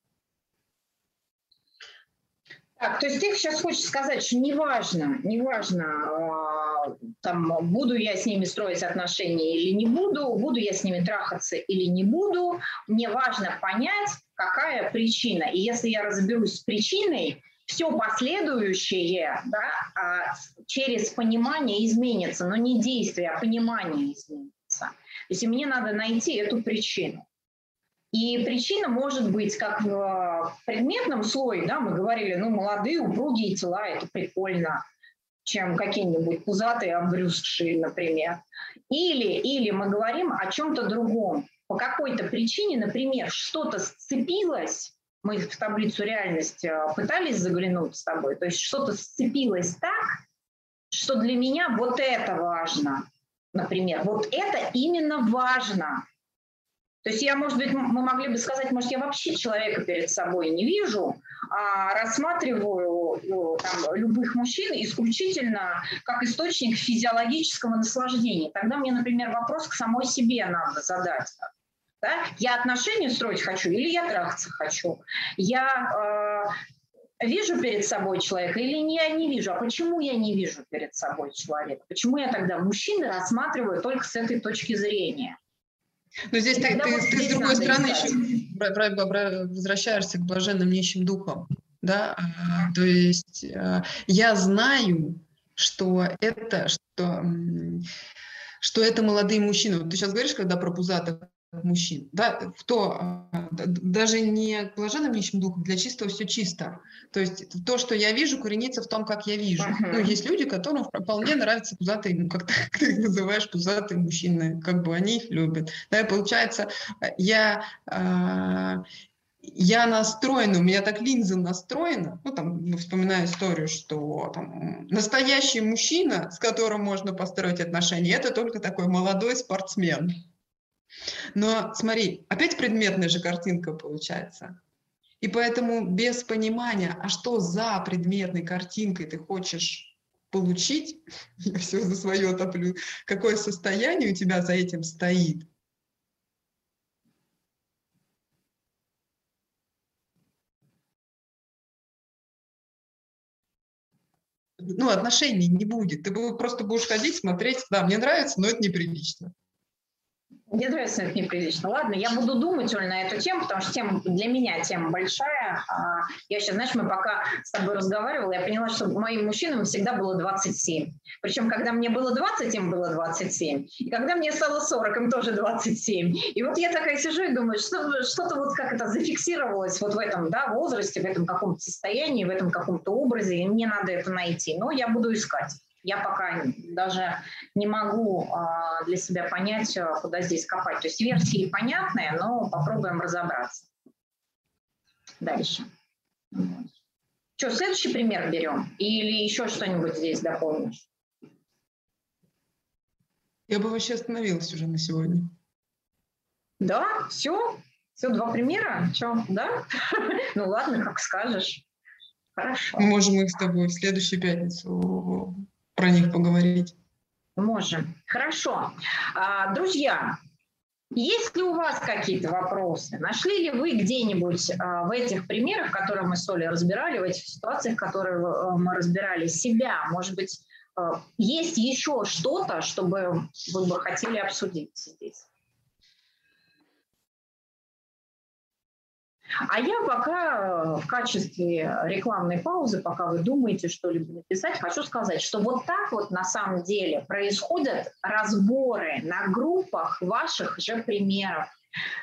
Так, то есть ты сейчас хочешь сказать, что неважно, неважно, э, там, буду я с ними строить отношения или не буду, буду я с ними трахаться или не буду, мне важно понять, какая причина. И если я разберусь с причиной, все последующее да, а, через понимание изменится, но не действие, а понимание изменится. То есть мне надо найти эту причину. И причина может быть как в предметном слое, да, мы говорили, ну, молодые, упругие тела, это прикольно, чем какие-нибудь пузатые, обрюзгшие, например. Или, или мы говорим о чем-то другом. По какой-то причине, например, что-то сцепилось, мы в таблицу реальности э, пытались заглянуть с тобой, то есть что-то сцепилось так, что для меня вот это важно, например, вот это именно важно. То есть я, может быть, мы могли бы сказать, может, я вообще человека перед собой не вижу, а рассматриваю ну, там, любых мужчин исключительно как источник физиологического наслаждения. Тогда мне, например, вопрос к самой себе надо задать. Да? Я отношения строить хочу или я трахаться хочу? Я э, вижу перед собой человека или я не вижу? А почему я не вижу перед собой человека? Почему я тогда мужчины рассматриваю только с этой точки зрения? Но здесь так, ты, ты с другой стороны еще возвращаешься к блаженным нищим духам. Да? А, то есть а, я знаю, что это, что, что это молодые мужчины. Вот ты сейчас говоришь, когда про пузатых мужчин, да, кто а, даже не к блаженным нищим духом, для чистого все чисто. То есть то, что я вижу, коренится в том, как я вижу. Uh-huh. Ну, есть люди, которым вполне нравятся пузатые, ну, как ты, <laughs> ты называешь, пузатые мужчины, как бы они их любят. Да, и получается, я, э, я настроена, у меня так линза настроена, ну, там, ну, вспоминаю историю, что там, настоящий мужчина, с которым можно построить отношения, это только такой молодой спортсмен. Но смотри, опять предметная же картинка получается. И поэтому без понимания, а что за предметной картинкой ты хочешь получить, <laughs> я все за свое топлю, какое состояние у тебя за этим стоит, ну, отношений не будет. Ты просто будешь ходить, смотреть, да, мне нравится, но это неприлично. Мне нравится это неприлично. Ладно, я буду думать, Оль, на эту тему, потому что тема для меня тема большая. А, я сейчас, знаешь, мы пока с тобой разговаривала, я поняла, что моим мужчинам всегда было 27. Причем, когда мне было 20, им было 27. И когда мне стало 40, им тоже 27. И вот я такая сижу и думаю, что, что-то вот как это зафиксировалось вот в этом да, возрасте, в этом каком-то состоянии, в этом каком-то образе, и мне надо это найти. Но я буду искать. Я пока даже не могу а, для себя понять, а, куда здесь копать. То есть версии понятные, но попробуем разобраться. Дальше. Что, следующий пример берем? Или еще что-нибудь здесь дополнишь? Я бы вообще остановилась уже на сегодня. Да, все? Все, два примера? Что, да? <laughs> Ну ладно, как скажешь. Хорошо. Мы можем их с тобой в следующую пятницу про них поговорить. Можем. Хорошо. А, друзья, есть ли у вас какие-то вопросы? Нашли ли вы где-нибудь а, в этих примерах, которые мы с Олей разбирали, в этих ситуациях, которые а, мы разбирали, себя? Может быть, есть еще что-то, чтобы вы бы хотели обсудить здесь? А я пока в качестве рекламной паузы, пока вы думаете что-либо написать, хочу сказать, что вот так вот на самом деле происходят разборы на группах ваших же примеров.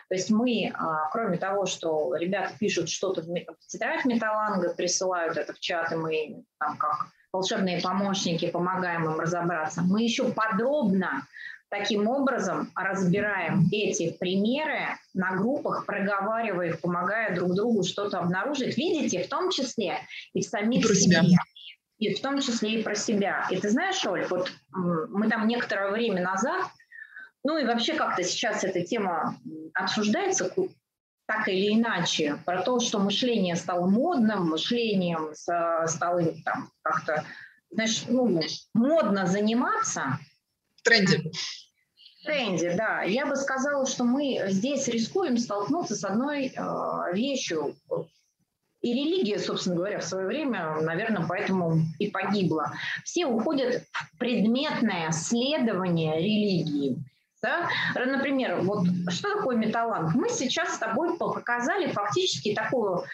То есть мы, а, кроме того, что ребята пишут что-то в тетрадь Металланга, присылают это в чат, и мы там как волшебные помощники помогаем им разобраться, мы еще подробно таким образом разбираем эти примеры на группах, проговаривая их, помогая друг другу что-то обнаружить. Видите, в том числе и в самих и про себе. себя. И в том числе и про себя. И ты знаешь, Оль, вот мы там некоторое время назад ну и вообще как-то сейчас эта тема обсуждается так или иначе, про то, что мышление стало модным, мышлением стало там как-то, знаешь, ну, модно заниматься. Тренде. Тренде, да. Я бы сказала, что мы здесь рискуем столкнуться с одной э, вещью. И религия, собственно говоря, в свое время, наверное, поэтому и погибла. Все уходят в предметное следование религии. Да? Например, вот что такое металланг? Мы сейчас с тобой показали фактически такую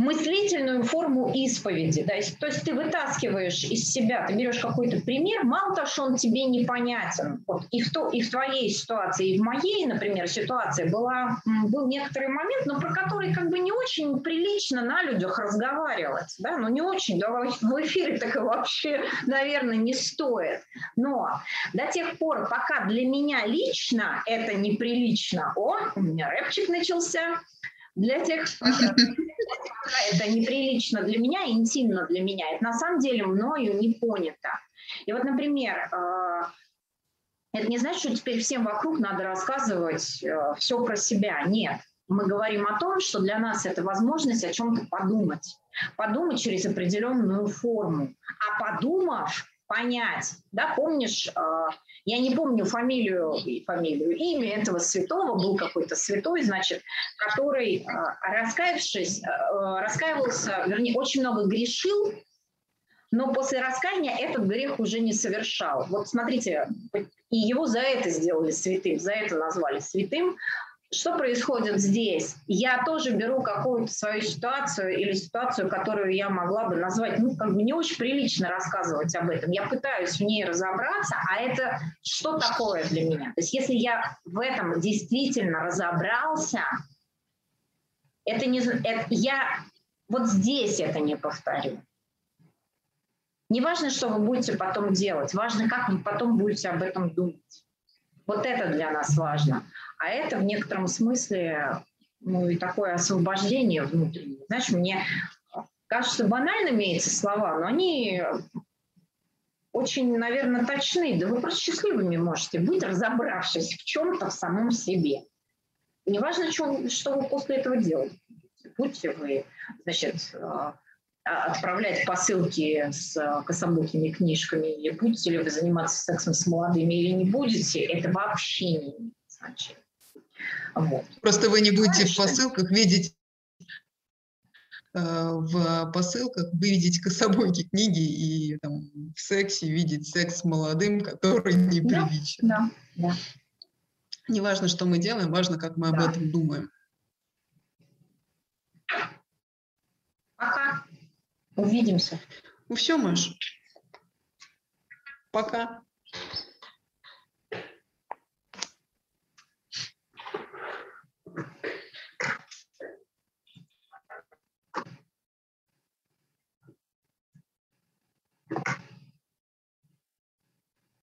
мыслительную форму исповеди. Да? То есть ты вытаскиваешь из себя, ты берешь какой-то пример, мало того, что он тебе непонятен. Вот и, в то, и в твоей ситуации, и в моей, например, ситуации была, был некоторый момент, но про который как бы не очень прилично на людях разговаривать. Да? Ну не очень, да, в эфире так и вообще, наверное, не стоит. Но до тех пор, пока для меня лично это неприлично, о, у меня рэпчик начался, для тех, <laughs> это неприлично для меня, интимно для меня, это на самом деле мною не понято. И вот, например, э, это не значит, что теперь всем вокруг надо рассказывать э, все про себя. Нет. Мы говорим о том, что для нас это возможность о чем-то подумать. Подумать через определенную форму. А подумав, понять. Да, помнишь, э, я не помню фамилию, фамилию, имя этого святого, был какой-то святой, значит, который, э, раскаявшись, э, раскаивался, вернее, очень много грешил, но после раскаяния этот грех уже не совершал. Вот смотрите, и его за это сделали святым, за это назвали святым, что происходит здесь? Я тоже беру какую-то свою ситуацию или ситуацию, которую я могла бы назвать, ну, как бы не очень прилично рассказывать об этом. Я пытаюсь в ней разобраться, а это что такое для меня? То есть если я в этом действительно разобрался, это не... Это, я вот здесь это не повторю. Не важно, что вы будете потом делать, важно, как вы потом будете об этом думать. Вот это для нас важно. А это в некотором смысле ну, и такое освобождение внутреннее. Знаешь, мне кажется банальными эти слова, но они очень, наверное, точны. Да вы просто счастливыми можете быть, разобравшись в чем-то в самом себе. Неважно, что, что вы после этого делаете. Будьте вы, значит, а, отправлять посылки с кособокими книжками, или будете ли вы заниматься сексом с молодыми или не будете, это вообще не имеет значения. Вот. Просто вы не будете в посылках видеть э, в посылках вы видите кособойки книги и там, в сексе видеть секс с молодым, который неприличен. Да, да, да. Не важно, что мы делаем, важно, как мы да. об этом думаем. Пока. Увидимся. Ну все, Маш. Пока.